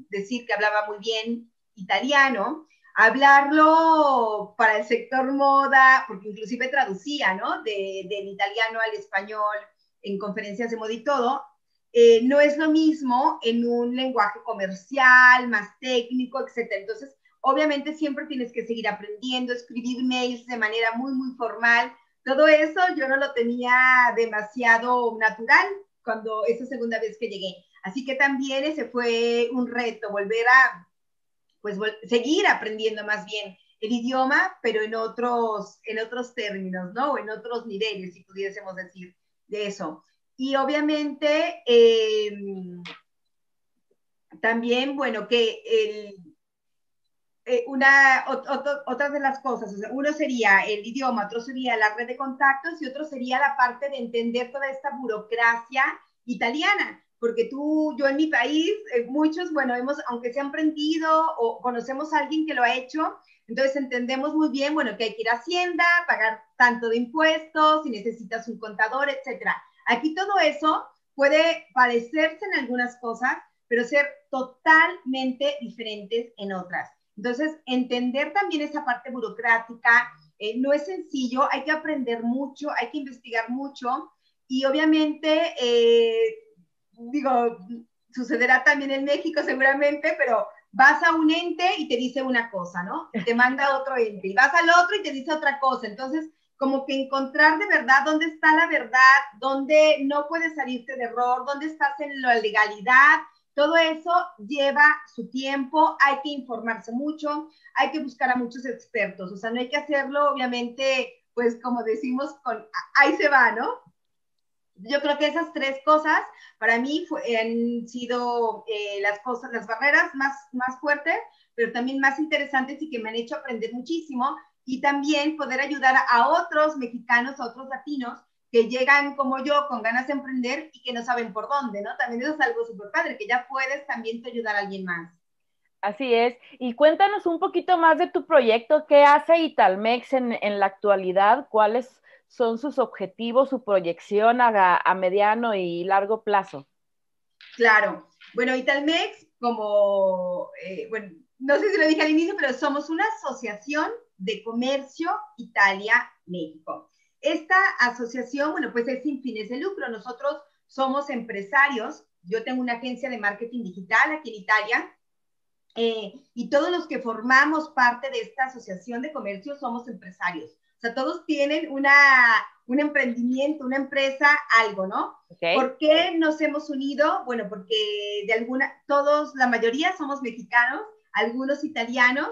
decir que hablaba muy bien italiano, hablarlo para el sector moda, porque inclusive traducía, ¿no? De, del italiano al español en conferencias de moda y todo, eh, no es lo mismo en un lenguaje comercial, más técnico, etc. Entonces, obviamente siempre tienes que seguir aprendiendo, escribir mails de manera muy, muy formal. Todo eso yo no lo tenía demasiado natural, cuando esa segunda vez que llegué. Así que también ese fue un reto, volver a, pues, seguir aprendiendo más bien el idioma, pero en otros, en otros términos, ¿no? O en otros niveles, si pudiésemos decir de eso. Y obviamente, em, también, bueno, que el, eh, una, otra de las cosas, uno sería el idioma, otro sería la red de contactos y otro sería la parte de entender toda esta burocracia italiana, porque tú, yo en mi país, eh, muchos, bueno, hemos, aunque se han aprendido o conocemos a alguien que lo ha hecho, entonces entendemos muy bien, bueno, que hay que ir a Hacienda, pagar tanto de impuestos, si necesitas un contador, etcétera. Aquí todo eso puede parecerse en algunas cosas, pero ser totalmente diferentes en otras. Entonces, entender también esa parte burocrática eh, no es sencillo, hay que aprender mucho, hay que investigar mucho y obviamente, eh, digo, sucederá también en México seguramente, pero vas a un ente y te dice una cosa, ¿no? te manda otro ente y vas al otro y te dice otra cosa. Entonces, como que encontrar de verdad dónde está la verdad, dónde no puedes salirte de error, dónde estás en la legalidad, todo eso lleva su tiempo, hay que informarse mucho, hay que buscar a muchos expertos, o sea, no hay que hacerlo, obviamente, pues como decimos, con ahí se va, ¿no? Yo creo que esas tres cosas para mí han sido eh, las cosas, las barreras más, más fuertes, pero también más interesantes y que me han hecho aprender muchísimo y también poder ayudar a otros mexicanos, a otros latinos que llegan como yo con ganas de emprender y que no saben por dónde, ¿no? También eso es algo súper padre, que ya puedes también te ayudar a alguien más. Así es. Y cuéntanos un poquito más de tu proyecto. ¿Qué hace Italmex en, en la actualidad? ¿Cuáles son sus objetivos, su proyección a, a mediano y largo plazo? Claro. Bueno, Italmex, como, eh, bueno, no sé si lo dije al inicio, pero somos una asociación de comercio Italia-México. Esta asociación, bueno, pues es sin fines de lucro. Nosotros somos empresarios. Yo tengo una agencia de marketing digital aquí en Italia. Eh, y todos los que formamos parte de esta asociación de comercio somos empresarios. O sea, todos tienen una, un emprendimiento, una empresa, algo, ¿no? ¿Por qué nos hemos unido? Bueno, porque de alguna, todos, la mayoría somos mexicanos, algunos italianos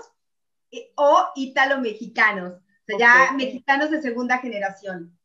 eh, o italo-mexicanos ya mexicanos de segunda generación.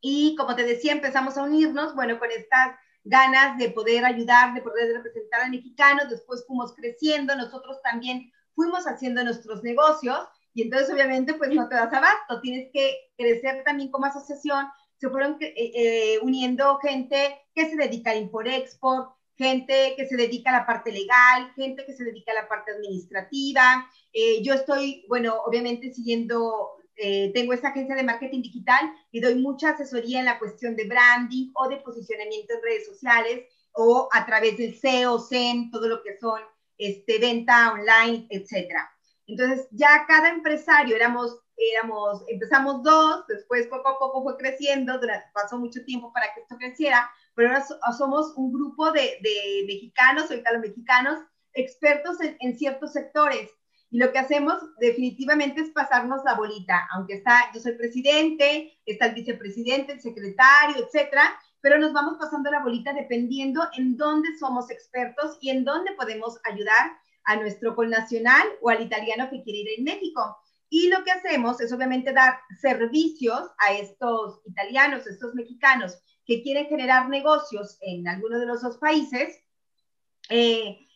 Y como te decía, empezamos a unirnos, bueno, con estas ganas de poder ayudar, de poder representar a mexicanos, después fuimos creciendo, nosotros también fuimos haciendo nuestros negocios. Y entonces obviamente pues no te das abasto, tienes que crecer también como asociación, se fueron eh, eh, uniendo gente que se dedica al import-export, gente que se dedica a la parte legal, gente que se dedica a la parte administrativa. Eh, yo estoy, bueno, obviamente siguiendo eh, tengo esta agencia de marketing digital y doy mucha asesoría en la cuestión de branding o de posicionamiento en redes sociales o a través del SEO, SEM, todo lo que son este, venta online, etcétera. Entonces, ya cada empresario éramos, éramos, empezamos dos, después poco a poco fue creciendo, durante, pasó mucho tiempo para que esto creciera, pero ahora somos un grupo de, de mexicanos, ahorita los mexicanos, expertos en ciertos sectores y lo que hacemos definitivamente es pasarnos la bolita, aunque está, yo soy presidente, está el vicepresidente, el secretario, etcétera, pero nos vamos pasando la bolita dependiendo en dónde somos expertos y en dónde podemos ayudar a nuestro connacional o al italiano que quiere ir en México. Y lo que hacemos es obviamente dar servicios a estos italianos, estos mexicanos que quieren generar negocios en alguno de los dos países. Eh,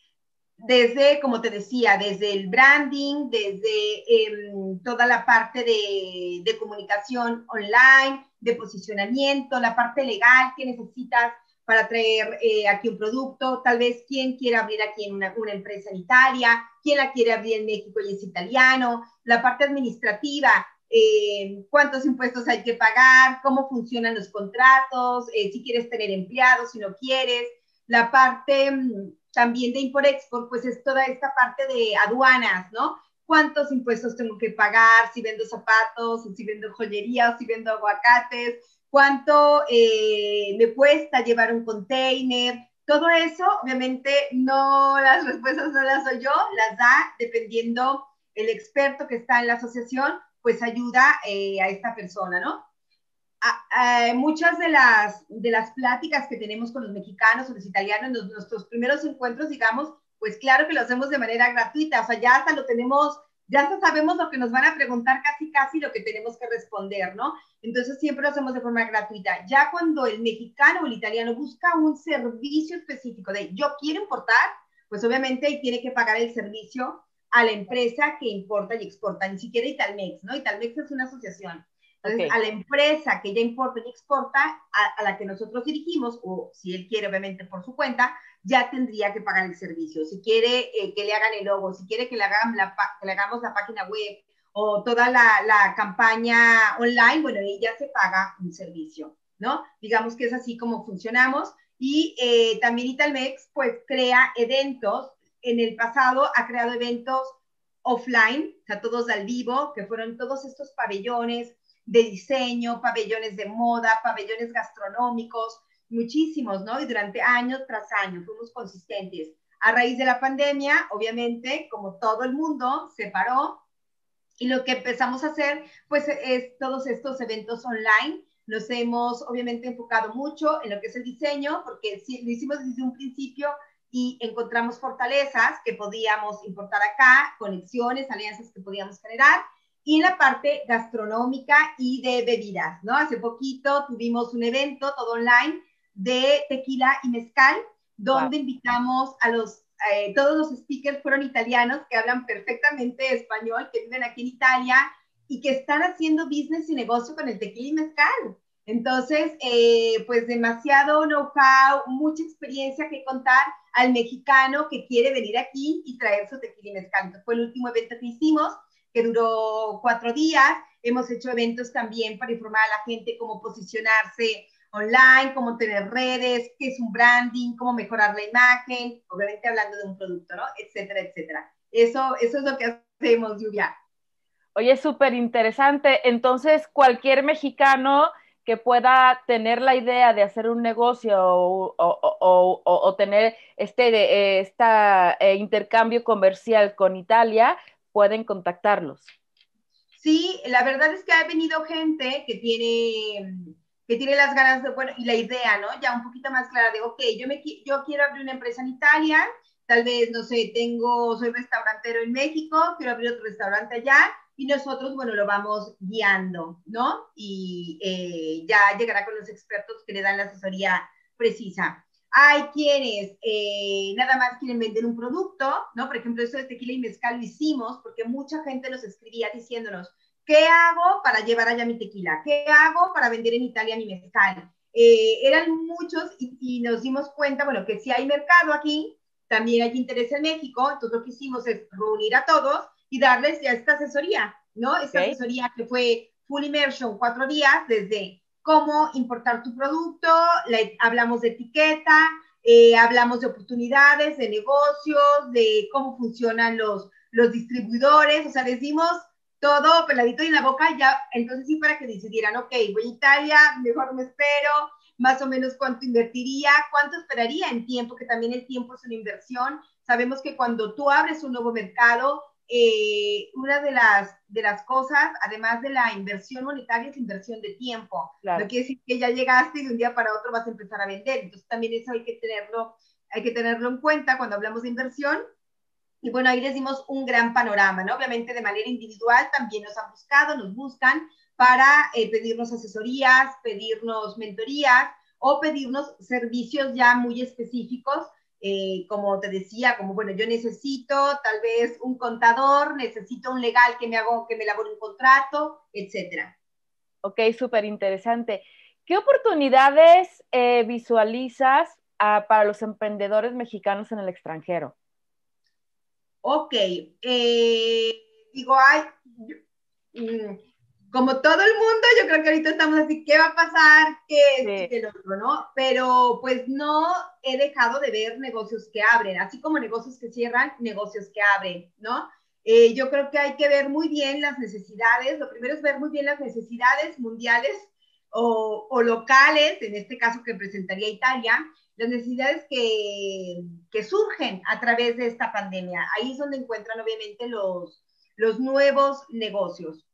desde, como te decía, desde el branding, desde em, toda la parte de, de, comunicación online, de posicionamiento, la parte legal que necesitas para traer eh, aquí un producto, tal vez quién quiere abrir aquí una, una, empresa en Italia, quién la quiere abrir en México y es italiano, la parte administrativa, eh, cuántos impuestos hay que pagar, cómo funcionan los contratos, eh, si quieres tener empleados, si no quieres, la parte mm, también de import-export, pues es toda esta parte de aduanas, ¿no? ¿Cuántos impuestos tengo que pagar si vendo zapatos, si vendo joyería, si vendo aguacates? ¿Cuánto eh, me cuesta llevar un container? Todo eso, obviamente, no, las respuestas no las doy yo, las da dependiendo el experto que está en la asociación, pues ayuda eh, a esta persona, ¿no? Muchas de las, de las pláticas que tenemos con los mexicanos o los italianos, en nuestros primeros encuentros, digamos, pues claro que lo hacemos de manera gratuita, o sea, ya hasta lo tenemos, ya hasta sabemos lo que nos van a preguntar casi, casi lo que tenemos que responder, ¿no? Entonces siempre lo hacemos de forma gratuita. Ya cuando el mexicano o el italiano busca un servicio específico de yo quiero importar, pues obviamente tiene que pagar el servicio a la empresa que importa y exporta, ni siquiera Italmex, ¿no? Italmex es una asociación. Entonces, a la empresa que ya importa y exporta, a, la que nosotros dirigimos, o si él quiere, obviamente, por su cuenta, ya tendría que pagar el servicio. Si quiere eh, que le hagan el logo, si quiere que le, hagan la, que le hagamos la página web o toda la, la campaña online, bueno, ahí ya se paga un servicio, ¿no? Digamos que es así como funcionamos. Y eh, también Italmex, pues, crea eventos. En el pasado ha creado eventos offline, o sea, todos al vivo, que fueron todos estos pabellones de diseño, pabellones de moda, pabellones gastronómicos, muchísimos, ¿no? Y durante años tras años fuimos consistentes. A raíz de la pandemia, obviamente, como todo el mundo, se paró y lo que empezamos a hacer, pues, es todos estos eventos online. Nos hemos, obviamente, enfocado mucho en lo que es el diseño, porque lo hicimos desde un principio y encontramos fortalezas que podíamos importar acá, conexiones, alianzas que podíamos generar, y en la parte gastronómica y de bebidas, ¿no? Hace poquito tuvimos un evento todo online de tequila y mezcal, donde invitamos a los, eh, todos los speakers fueron italianos que hablan perfectamente español, que viven aquí en Italia y que están haciendo business y negocio con el tequila y mezcal. Entonces, eh, pues demasiado know-how, mucha experiencia que contar al mexicano que quiere venir aquí y traer su tequila y mezcal. Entonces, fue el último evento que hicimos, que duró cuatro días. Hemos hecho eventos también para informar a la gente cómo posicionarse online, cómo tener redes, qué es un branding, cómo mejorar la imagen, obviamente hablando de un producto, ¿no? Etcétera, etcétera. Eso, eso es lo que hacemos, Lluvia. Oye, súper interesante. Entonces, cualquier mexicano que pueda tener la idea de hacer un negocio o, tener este, eh, intercambio comercial con Italia, pueden contactarlos. Sí, la verdad es que ha venido gente que tiene que tiene las ganas de, bueno, y la idea, ¿no? Ya un poquito más clara de, ok, yo, me, yo quiero abrir una empresa en Italia, tal vez, no sé, tengo, soy restaurantero en México, quiero abrir otro restaurante allá, y nosotros, bueno, lo vamos guiando, ¿no? Y eh, ya llegará con los expertos que le dan la asesoría precisa. Hay quienes eh, nada más quieren vender un producto, ¿no? Por ejemplo, eso de tequila y mezcal lo hicimos porque mucha gente nos escribía diciéndonos, ¿Qué hago para llevar allá mi tequila? ¿Qué hago para vender en Italia mi mezcal? Eh, eran muchos y, nos dimos cuenta, bueno, que si hay mercado aquí, también hay interés en México, entonces lo que hicimos es reunir a todos y darles ya esta asesoría, ¿no? Esta asesoría que fue Full Immersion, cuatro días, desde cómo importar tu producto, hablamos de etiqueta, eh, hablamos de oportunidades, de negocios, de cómo funcionan los, los distribuidores, o sea, les dimos todo peladito y en la boca, ya, entonces sí para que decidieran, ok, voy a Italia, mejor me espero, más o menos cuánto invertiría, cuánto esperaría en tiempo, que también el tiempo es una inversión. Sabemos que cuando tú abres un nuevo mercado, eh, una de las, de las cosas, además de la inversión monetaria, es inversión de tiempo. No quiere decir que ya llegaste y de un día para otro vas a empezar a vender. Entonces también eso hay que tenerlo, hay que tenerlo en cuenta cuando hablamos de inversión y bueno, ahí les dimos un gran panorama, ¿no? Obviamente de manera individual también nos han buscado, nos buscan para eh, pedirnos asesorías, pedirnos mentorías o pedirnos servicios ya muy específicos, eh, como te decía, como bueno, yo necesito tal vez un contador, necesito un legal que me haga, que me elabore un contrato, etcétera. Ok, súper interesante. ¿Qué oportunidades eh, visualizas ah, para los emprendedores mexicanos en el extranjero? ok, eh, digo, ay, mm, como todo el mundo, yo creo que ahorita estamos así, ¿qué va a pasar? ¿Qué es el otro, no? Pero pues no he dejado de ver negocios que abren, así como negocios que cierran, negocios que abren, ¿no? Eh, yo creo que hay que ver muy bien las necesidades, lo primero es ver muy bien las necesidades mundiales o, o locales, en este caso que presentaría Italia, las necesidades que, que, surgen a través de esta pandemia. Ahí es donde encuentran obviamente los, los nuevos negocios.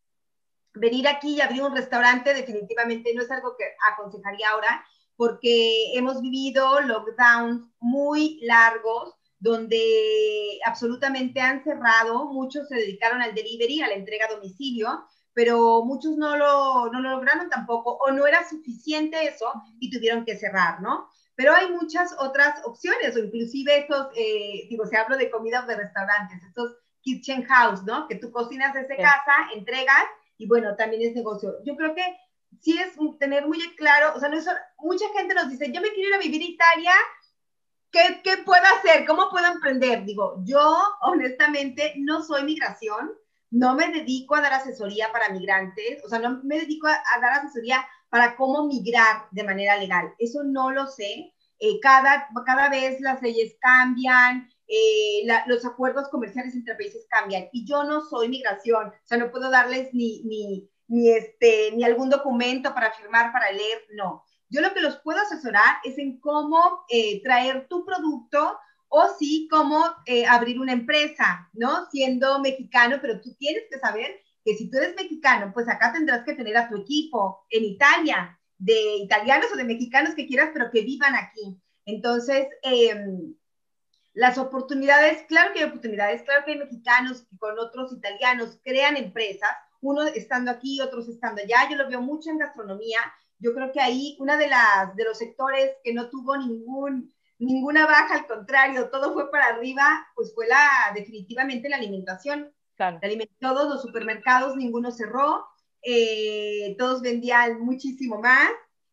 Venir aquí y abrir un restaurante definitivamente no es algo que aconsejaría ahora porque hemos vivido lockdowns muy largos donde absolutamente han cerrado, muchos se dedicaron al delivery, a la entrega a domicilio, pero muchos no lo, no lo lograron tampoco o no era suficiente eso y tuvieron que cerrar, ¿no? Pero hay muchas otras opciones, o inclusive estos, eh, digo, se hablo de comidas de restaurantes, estos kitchen house, ¿no? Que tú cocinas desde casa, entregas y bueno, también es negocio. Yo creo que sí es tener muy claro, o sea, no es, mucha gente nos dice, yo me quiero ir a vivir a Italia, ¿qué, ¿qué puedo hacer? ¿Cómo puedo emprender? Digo, yo honestamente no soy migración, no me dedico a dar asesoría para migrantes, o sea, no me dedico a, a dar asesoría para cómo migrar de manera legal. Eso no lo sé. Eh, cada, cada vez las leyes cambian, eh, los acuerdos comerciales entre países cambian y yo no soy migración, o sea, no puedo darles ni, ni, ni, este, ni algún documento para firmar, para leer, no. Yo lo que los puedo asesorar es en cómo eh, traer tu producto o sí cómo eh, abrir una empresa, ¿no? Siendo mexicano, pero tú tienes que saber que si tú eres mexicano, pues acá tendrás que tener a tu equipo en Italia, de italianos o de mexicanos que quieras, pero que vivan aquí. Entonces, em, las oportunidades, claro que hay oportunidades, claro que hay mexicanos que con otros italianos crean empresas, uno estando aquí, otros estando allá. Yo lo veo mucho en gastronomía. Yo creo que ahí una de las de los sectores que no tuvo ningún ninguna baja, al contrario, todo fue para arriba, pues fue la definitivamente la alimentación. Claro. todos los supermercados, ninguno cerró, eh, todos vendían muchísimo más.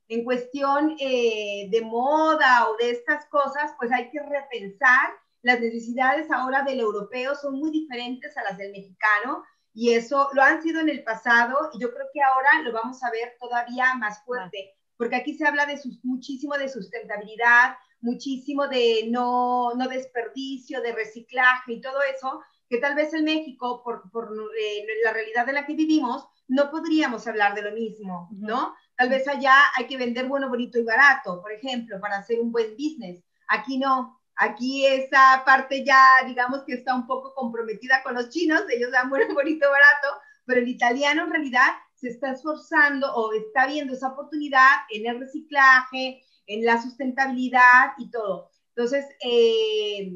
En cuestión eh, de moda o de estas cosas, pues hay que repensar. Las necesidades ahora del europeo son muy diferentes a las del mexicano y eso lo han sido en el pasado y yo creo que ahora lo vamos a ver todavía más fuerte, porque aquí se habla de muchísimo de sustentabilidad, muchísimo de no, no desperdicio, de reciclaje y todo eso, que tal vez en México, por, por eh, la realidad en la que vivimos, no podríamos hablar de lo mismo, ¿no? Tal vez allá hay que vender bueno, bonito y barato, por ejemplo, para hacer un buen business. Aquí no. Aquí esa parte ya, digamos que está un poco comprometida con los chinos, ellos dan bueno, bonito, barato, pero el italiano en realidad se está esforzando o está viendo esa oportunidad en el reciclaje, en la sustentabilidad y todo. Entonces, eh,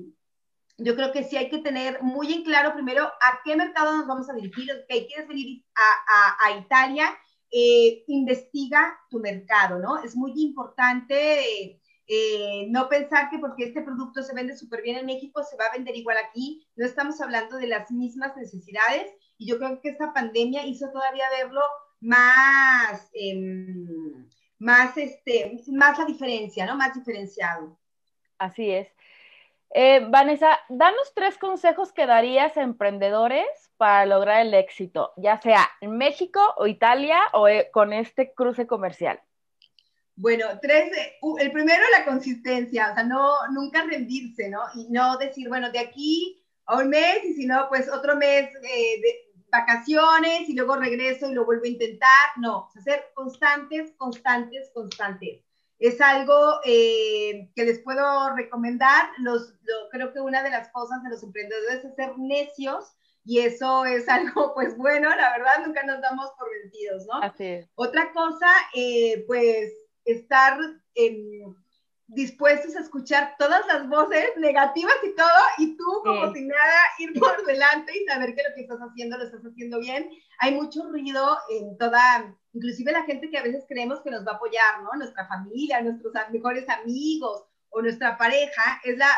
yo creo que sí hay que tener muy en claro primero a qué mercado nos vamos a dirigir. Ok, quieres venir a, a, Italia, eh, investiga tu mercado, ¿no? Es muy importante eh, no pensar que porque este producto se vende súper bien en México, se va a vender igual aquí. No estamos hablando de las mismas necesidades y yo creo que esta pandemia hizo todavía verlo más, em, más, este, más la diferencia, ¿no? Más diferenciado. Así es. Eh, Vanessa, danos tres consejos que darías a emprendedores para lograr el éxito, ya sea en México o Italia o eh, con este cruce comercial. Bueno, tres, eh, el primero la consistencia, o sea, no, nunca rendirse, ¿no? Y no decir, bueno, de aquí a un mes y si no, pues otro mes de vacaciones y luego regreso y lo vuelvo a intentar, no, o sea, ser constantes, constantes, constantes es algo eh, que les puedo recomendar. Los, creo que una de las cosas de los emprendedores es ser necios y eso es algo, pues bueno, la verdad, nunca nos damos por vencidos, ¿no? Así Otra cosa, eh, pues estar dispuestos a escuchar todas las voces negativas y todo, y tú como si nada ir por delante y saber que lo que estás haciendo lo estás haciendo bien. Hay mucho ruido en toda inclusive la gente que a veces creemos que nos va a apoyar, ¿no? Nuestra familia, nuestros mejores amigos o nuestra pareja, es la,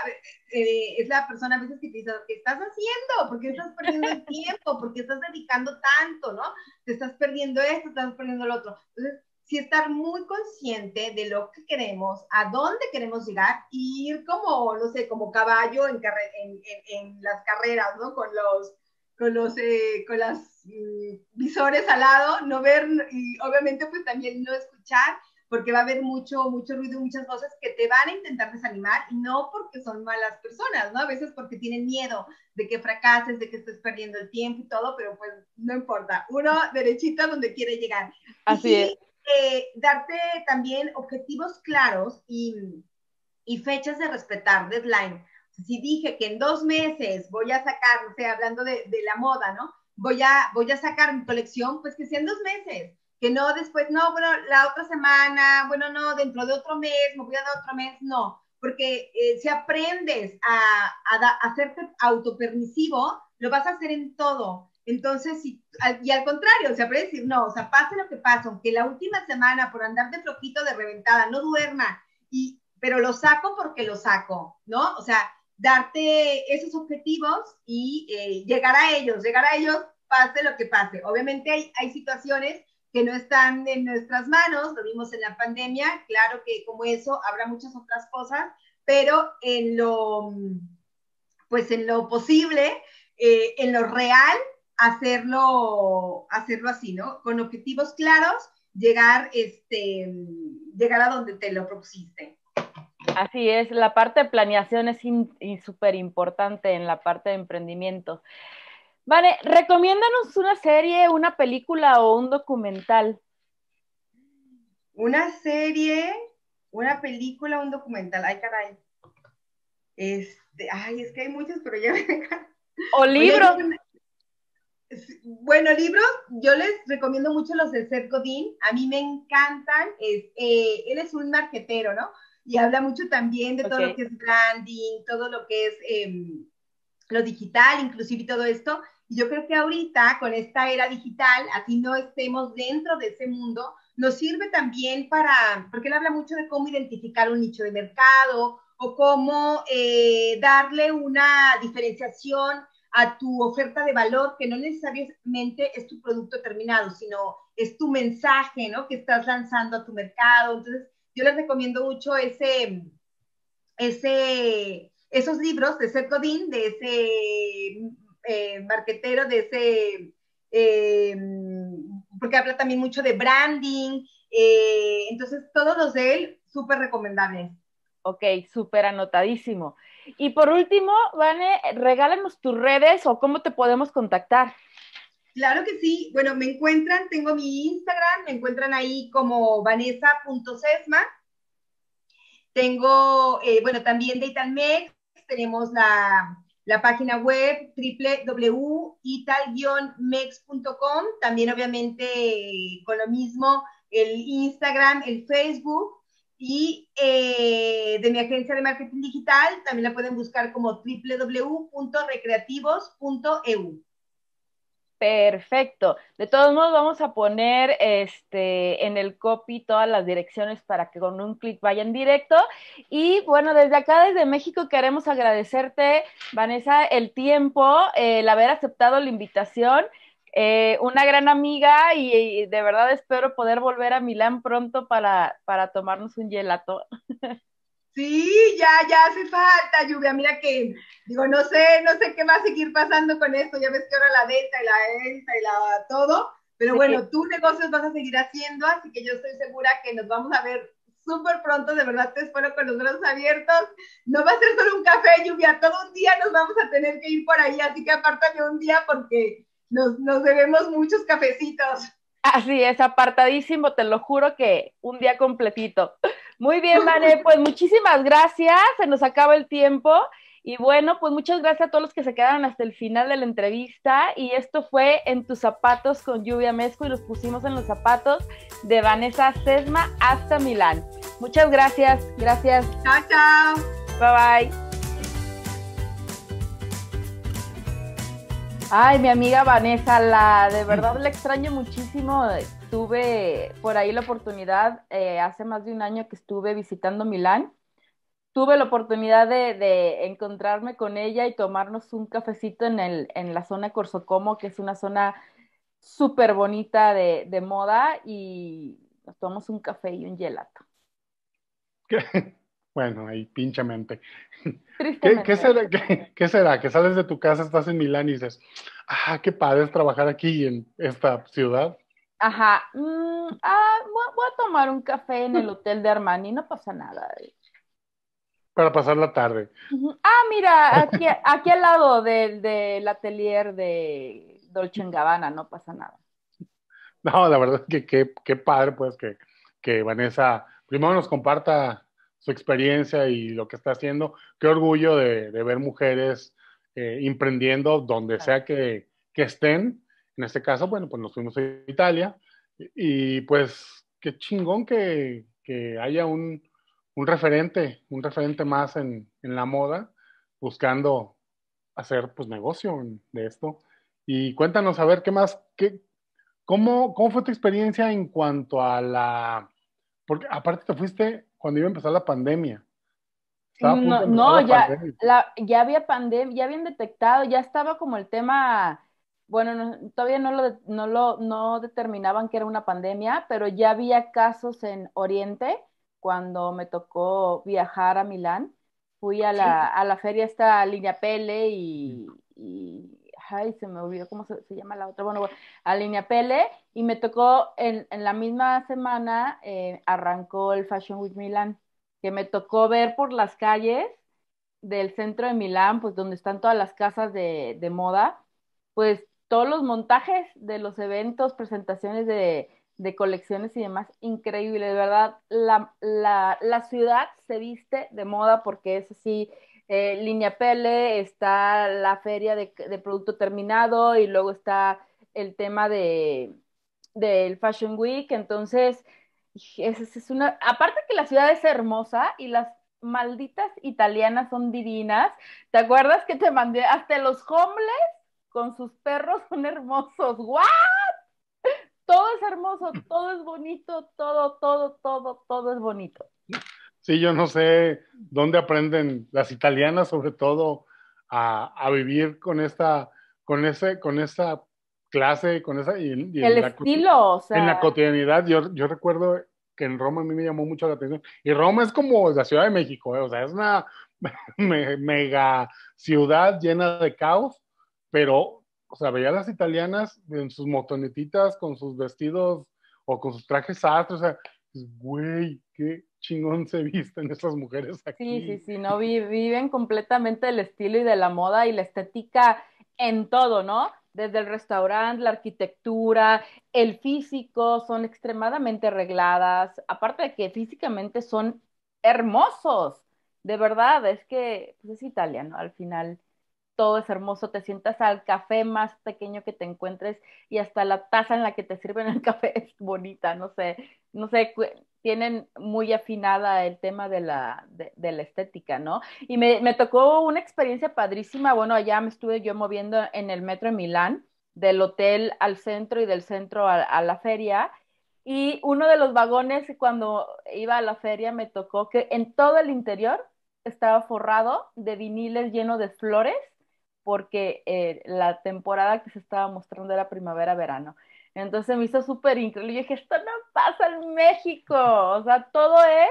eh, es la persona a veces que te dice, ¿qué estás haciendo? ¿Por qué estás perdiendo el tiempo? ¿Por qué estás dedicando tanto, no? Te estás perdiendo esto, estás perdiendo lo otro. Entonces, sí estar muy consciente de lo que queremos, a dónde queremos llegar, y ir como, no sé, como caballo en, en, en las carreras, ¿no? Con los con los eh, con las mm, visores al lado, no ver y obviamente pues también no escuchar porque va a haber mucho mucho ruido, muchas cosas que te van a intentar desanimar y no porque son malas personas, ¿no? A veces porque tienen miedo de que fracases, de que estés perdiendo el tiempo y todo, pero pues no importa, uno derechito donde quiere llegar. Así es. Eh, darte también objetivos claros y, y fechas de respetar, deadline si dije que en dos meses voy a sacar, o sea, hablando de, de, la moda, ¿no? Voy a, voy a sacar mi colección, pues que sean dos meses, que no después, no, bueno, la otra semana, bueno, no, dentro de otro mes, me voy a dar otro mes, no, porque eh, si aprendes a, a, hacerte autopermisivo, lo vas a hacer en todo. Entonces, si, y al contrario, se aprende a decir, no, o sea, pase lo que pase, aunque la última semana por andar de flojito de reventada no duerma, y, pero lo saco porque lo saco, ¿no? O sea, darte esos objetivos y eh, llegar a ellos, llegar a ellos pase lo que pase. Obviamente hay, hay situaciones que no están en nuestras manos, lo vimos en la pandemia, claro que como eso habrá muchas otras cosas, pero en lo, pues en lo posible, eh, en lo real, hacerlo, hacerlo así, ¿no? Con objetivos claros, llegar, este, llegar a donde te lo propusiste. Así es, la parte de planeación es súper importante en la parte de emprendimiento. Vale, recomiéndanos una serie, una película o un documental. Una serie, una película, un documental. Ay, caray. Este, ay, es que hay muchos, pero ya me O libros. Bueno, libros, yo les recomiendo mucho los de Seth Godin. A mí me encantan. Es, eh, él es un marquetero, ¿no? Y habla mucho también de todo lo que es branding, todo lo que es em, lo digital, inclusive todo esto. Yo creo que ahorita, con esta era digital, así no estemos dentro de ese mundo, nos sirve también para, porque él habla mucho de cómo identificar un nicho de mercado o cómo eh, darle una diferenciación a tu oferta de valor, que no necesariamente es tu producto terminado, sino es tu mensaje, ¿no? Que estás lanzando a tu mercado. Entonces, yo les recomiendo mucho ese, ese, esos libros de Seth Godin, de ese eh, marquetero, de ese, eh, porque habla también mucho de branding. Eh, entonces, todos los de él, súper recomendables. Ok, súper anotadísimo. Y por último, Vane, regálanos tus redes o cómo te podemos contactar. Claro que sí. Bueno, me encuentran, tengo mi Instagram, me encuentran ahí como vanessa.sesma. Tengo, eh, bueno, también Daytalmex, tenemos la, la página web www.ital-mex.com, también obviamente con lo mismo el Instagram, el Facebook y eh, de mi agencia de marketing digital también la pueden buscar como www.recreativos.eu. Perfecto. De todos modos, vamos a poner este, en el copy todas las direcciones para que con un clic vayan directo. Y bueno, desde acá, desde México, queremos agradecerte, Vanessa, el tiempo, el haber aceptado la invitación. Eh, una gran amiga y, de verdad espero poder volver a Milán pronto para, para tomarnos un gelato. Sí, ya, ya hace falta, lluvia. Mira que, digo, no sé, no sé qué va a seguir pasando con esto. Ya ves que ahora la delta y la ELTA y la todo. Pero bueno, tú negocios vas a seguir haciendo, así que yo estoy segura que nos vamos a ver súper pronto. De verdad te espero con los brazos abiertos. No va a ser solo un café, lluvia. Todo un día nos vamos a tener que ir por ahí, así que apártame un día porque nos, debemos muchos cafecitos. Así es, apartadísimo, te lo juro que un día completito. Muy bien, Vane, pues muchísimas gracias, se nos acaba el tiempo. Y bueno, pues muchas gracias a todos los que se quedaron hasta el final de la entrevista. Y esto fue En tus zapatos con Lluvia Mezco y los pusimos en los zapatos de Vanessa Sesma hasta Milán. Muchas gracias, gracias. Chao, chao. Bye bye. Ay, mi amiga Vanessa, la de verdad la extraño muchísimo. Tuve por ahí la oportunidad, eh, hace más de un año que estuve visitando Milán. Tuve la oportunidad de, encontrarme con ella y tomarnos un cafecito en, el, en la zona Corsocomo, que es una zona súper bonita de, de, moda, y nos tomamos un café y un gelato. Bueno, ahí pinchamente. ¿Qué, será, qué, será? Que sales de tu casa, estás en Milán y dices, ah, qué padre es trabajar aquí en esta ciudad. Ajá, mm, ah, voy, a tomar un café en el hotel de Armani, no pasa nada. Para pasar la tarde. Ah, mira, aquí, aquí al lado del, del atelier de Dolce Gabbana, no pasa nada. No, la verdad es que qué, padre, pues, que, que Vanessa primero nos comparta su experiencia y lo que está haciendo. Qué orgullo de, ver mujeres eh, emprendiendo donde sea que, estén. En este caso, bueno, pues nos fuimos a Italia y pues qué chingón que, haya un, referente, un referente más en, la moda, buscando hacer pues negocio de esto. Y cuéntanos a ver qué más, qué, cómo, cómo fue tu experiencia en cuanto a la, porque aparte te fuiste cuando iba a empezar la pandemia. no, ya, ya había pandemia, ya habían detectado, ya estaba como el tema, bueno, todavía no lo, no lo no determinaban que era una pandemia, pero ya había casos en Oriente cuando me tocó viajar a Milán. Fui a la, a la feria esta Línea Pele y, ay, se me olvidó cómo se, llama la otra, bueno, a Línea Pele, y me tocó en, en la misma semana, eh, arrancó el Fashion Week Milan. que me tocó ver por las calles del centro de Milán, pues donde están todas las casas de, de moda, pues todos los montajes de los eventos, presentaciones de, de colecciones y demás, increíble, de verdad, la, la, la, ciudad se viste de moda porque es así, eh, Línea Pele, está la feria de, de, producto terminado y luego está el tema de del Fashion Week, entonces es, es una, aparte que la ciudad es hermosa y las malditas italianas son divinas, ¿te acuerdas que te mandé hasta los homeless con sus perros son hermosos? ¿What? todo es hermoso, todo es bonito, todo, todo, todo, todo es bonito. Sí, yo no sé dónde aprenden las italianas, sobre todo, a, a vivir con esta, con ese, con esa clase, con esa y, y el estilo, o sea, en la cotidianidad. Yo, yo recuerdo que en Roma a mí me llamó mucho la atención. Y Roma es como la Ciudad de México, ¿eh? o sea, es una mega ciudad llena de caos, pero o sea, veía a las italianas en sus motonetitas con sus vestidos o con sus trajes sastres, o sea, güey, qué chingón se visten esas mujeres aquí. Sí, sí, sí, no, viven completamente el estilo y de la moda y la estética en todo, ¿no? Desde el restaurante, la arquitectura, el físico, son extremadamente arregladas, aparte de que físicamente son hermosos, de verdad, es que pues es italiano al final todo es hermoso, te sientas al café más pequeño que te encuentres y hasta la taza en la que te sirven el café es bonita, no sé, no sé, tienen muy afinada el tema de la, de, la estética, ¿no? Y me, me, tocó una experiencia padrísima, bueno, allá me estuve yo moviendo en el metro de Milán, del hotel al centro y del centro a, a la feria, y uno de los vagones cuando iba a la feria me tocó que en todo el interior estaba forrado de viniles lleno de flores porque eh, la temporada que se estaba mostrando era primavera-verano. Entonces me hizo súper increíble. Yo dije, esto no pasa en México. O sea, todo es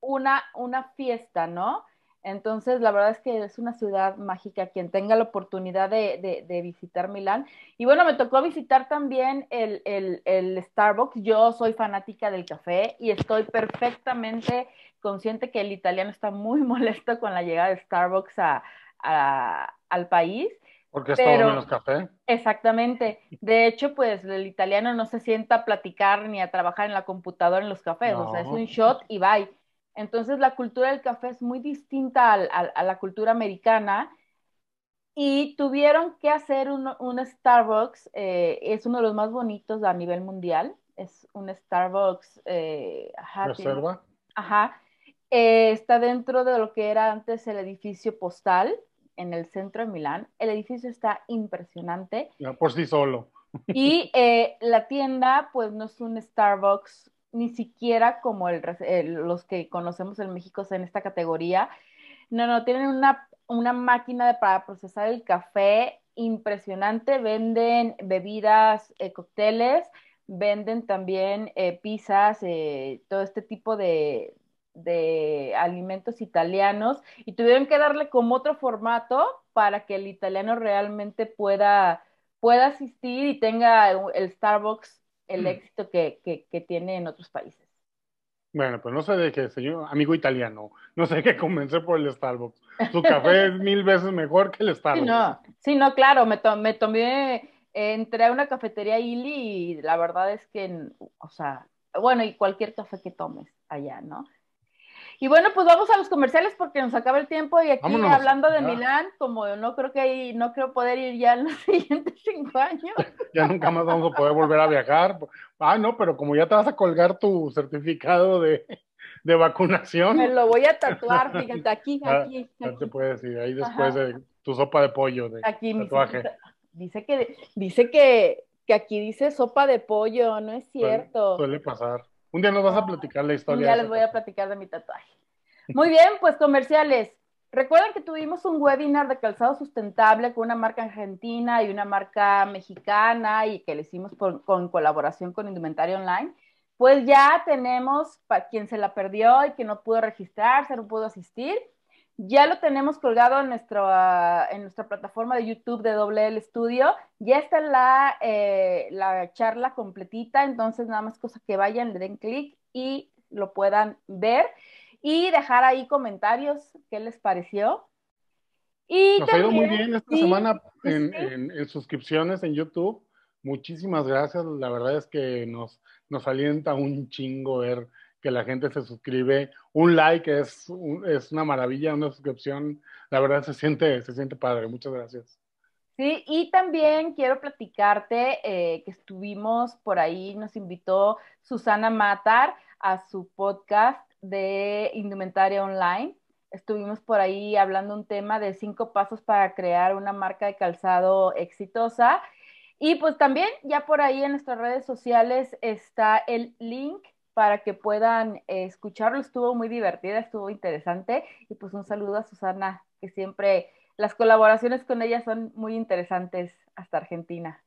una, una fiesta, ¿no? Entonces, la verdad es que es una ciudad mágica. Quien tenga la oportunidad de, de, visitar Milán. Y bueno, me tocó visitar también el, el, el, Starbucks. Yo soy fanática del café y estoy perfectamente consciente que el italiano está muy molesto con la llegada de Starbucks a, al país. Porque es pero, todo menos café. Exactamente. De hecho, pues el italiano no se sienta a platicar ni a trabajar en la computadora en los cafés. No. O sea, es un shot y bye. Entonces, la cultura del café es muy distinta al, al, a la cultura americana. Y tuvieron que hacer un, un Starbucks, eh, es uno de los más bonitos a nivel mundial. Es un Starbucks. Eh, ajá, ¿Reserva? Ajá. Eh, está dentro de lo que era antes el edificio postal en el centro de Milán. El edificio está impresionante. Ya por sí solo. Y eh, la tienda, pues no es un Starbucks, ni siquiera como el, el, los que conocemos en México en esta categoría. No, no, tienen una, una máquina de, para procesar el café impresionante. Venden bebidas, eh, cócteles, venden también eh, pizzas, eh, todo este tipo de, de alimentos italianos y tuvieron que darle como otro formato para que el italiano realmente pueda, pueda asistir y tenga el Starbucks el mm. éxito que, que, que, tiene en otros países. Bueno, pues no sé de qué, señor amigo italiano, no sé qué convencer por el Starbucks. Su café es mil veces mejor que el Starbucks. Sí, no, sí, no claro, me, to me tomé, eh, entré a una cafetería Ili y la verdad es que, o sea, bueno, y cualquier café que tomes allá, ¿no? Y bueno, pues vamos a los comerciales porque nos acaba el tiempo y aquí Vámonos, hablando de ya. Milán, como no creo que no creo poder ir ya en los siguientes cinco años. Ya nunca más vamos a poder volver a viajar. Ah, no, pero como ya te vas a colgar tu certificado de, de vacunación. Me lo voy a tatuar, fíjate, aquí, aquí. Ya, te puedes ir, ahí después Ajá. de tu sopa de pollo de aquí, tatuaje. Dice que, dice que, que aquí dice sopa de pollo, no es cierto. Suele, suele pasar. Un día nos vas a platicar la historia. Ya les voy a platicar de mi tatuaje. Muy bien, pues comerciales. Recuerden que tuvimos un webinar de calzado sustentable con una marca argentina y una marca mexicana y que le hicimos por, con colaboración con Indumentaria Online. Pues ya tenemos, para quien se la perdió y que no pudo registrarse, no pudo asistir, ya lo tenemos colgado en, nuestro, uh, en nuestra plataforma de YouTube de Doble L Studio. Ya está la, eh, la charla completita, entonces nada más cosa que vayan, le den clic y lo puedan ver. y dejar ahí comentarios, qué les pareció. Y Nos ha ido muy bien esta semana en, suscripciones en YouTube. Muchísimas gracias. La verdad es que nos, nos alienta un chingo ver que la gente se suscribe. Un like es, es una maravilla, una suscripción. La verdad se siente, se siente padre. Muchas gracias. Sí, y también quiero platicarte eh, que estuvimos por ahí, nos invitó Susana Matar a su podcast de Indumentaria Online. Estuvimos por ahí hablando un tema de cinco pasos para crear una marca de calzado exitosa. Y pues también ya por ahí en nuestras redes sociales está el link para que puedan escucharlo. Estuvo muy divertida, estuvo interesante. Y pues un saludo a Susana, que siempre las colaboraciones con ella son muy interesantes hasta Argentina.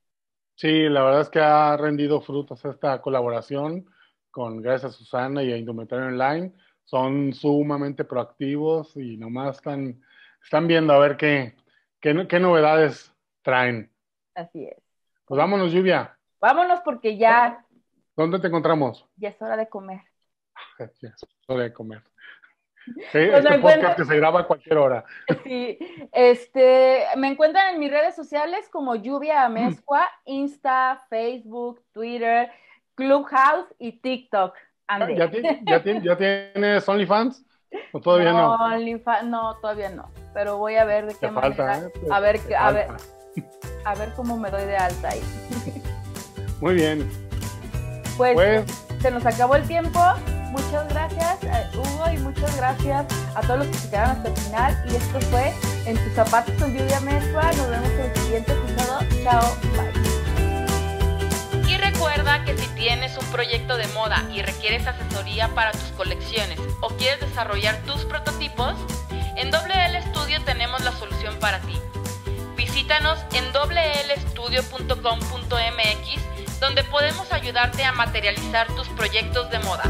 Sí, la verdad es que ha rendido frutos esta colaboración con gracias a Susana y a Indumentario Online. Son sumamente proactivos y nomás están, están viendo a ver qué, qué, qué novedades traen. Así es. Pues vámonos, Lluvia. Vámonos porque ya. ¿Dónde te encontramos? Ya es hora de comer. ya es hora de comer. Sí, este podcast que se graba a cualquier hora. Sí, este, me encuentran en mis redes sociales como Lluvia Amezcua, Insta, Facebook, Twitter, Clubhouse y TikTok. ¿Ya, ya, tienes OnlyFans? ¿O todavía no? No, no, todavía no. Pero voy a ver de qué manera. ¿eh? a ver, a ver, a ver cómo me doy de alta ahí. Muy bien. Pues, pues, se nos acabó el tiempo. Muchas gracias, eh, Hugo, y muchas gracias a todos los que se quedaron hasta el final. Y esto fue En tus zapatos con lluvia mensual. Nos vemos en el siguiente episodio. Chao, bye. Recuerda que si tienes un proyecto de moda y requieres asesoría para tus colecciones o quieres desarrollar tus prototipos, en WL Studio tenemos la solución para ti. Visítanos en wlstudio.com.mx donde podemos ayudarte a materializar tus proyectos de moda.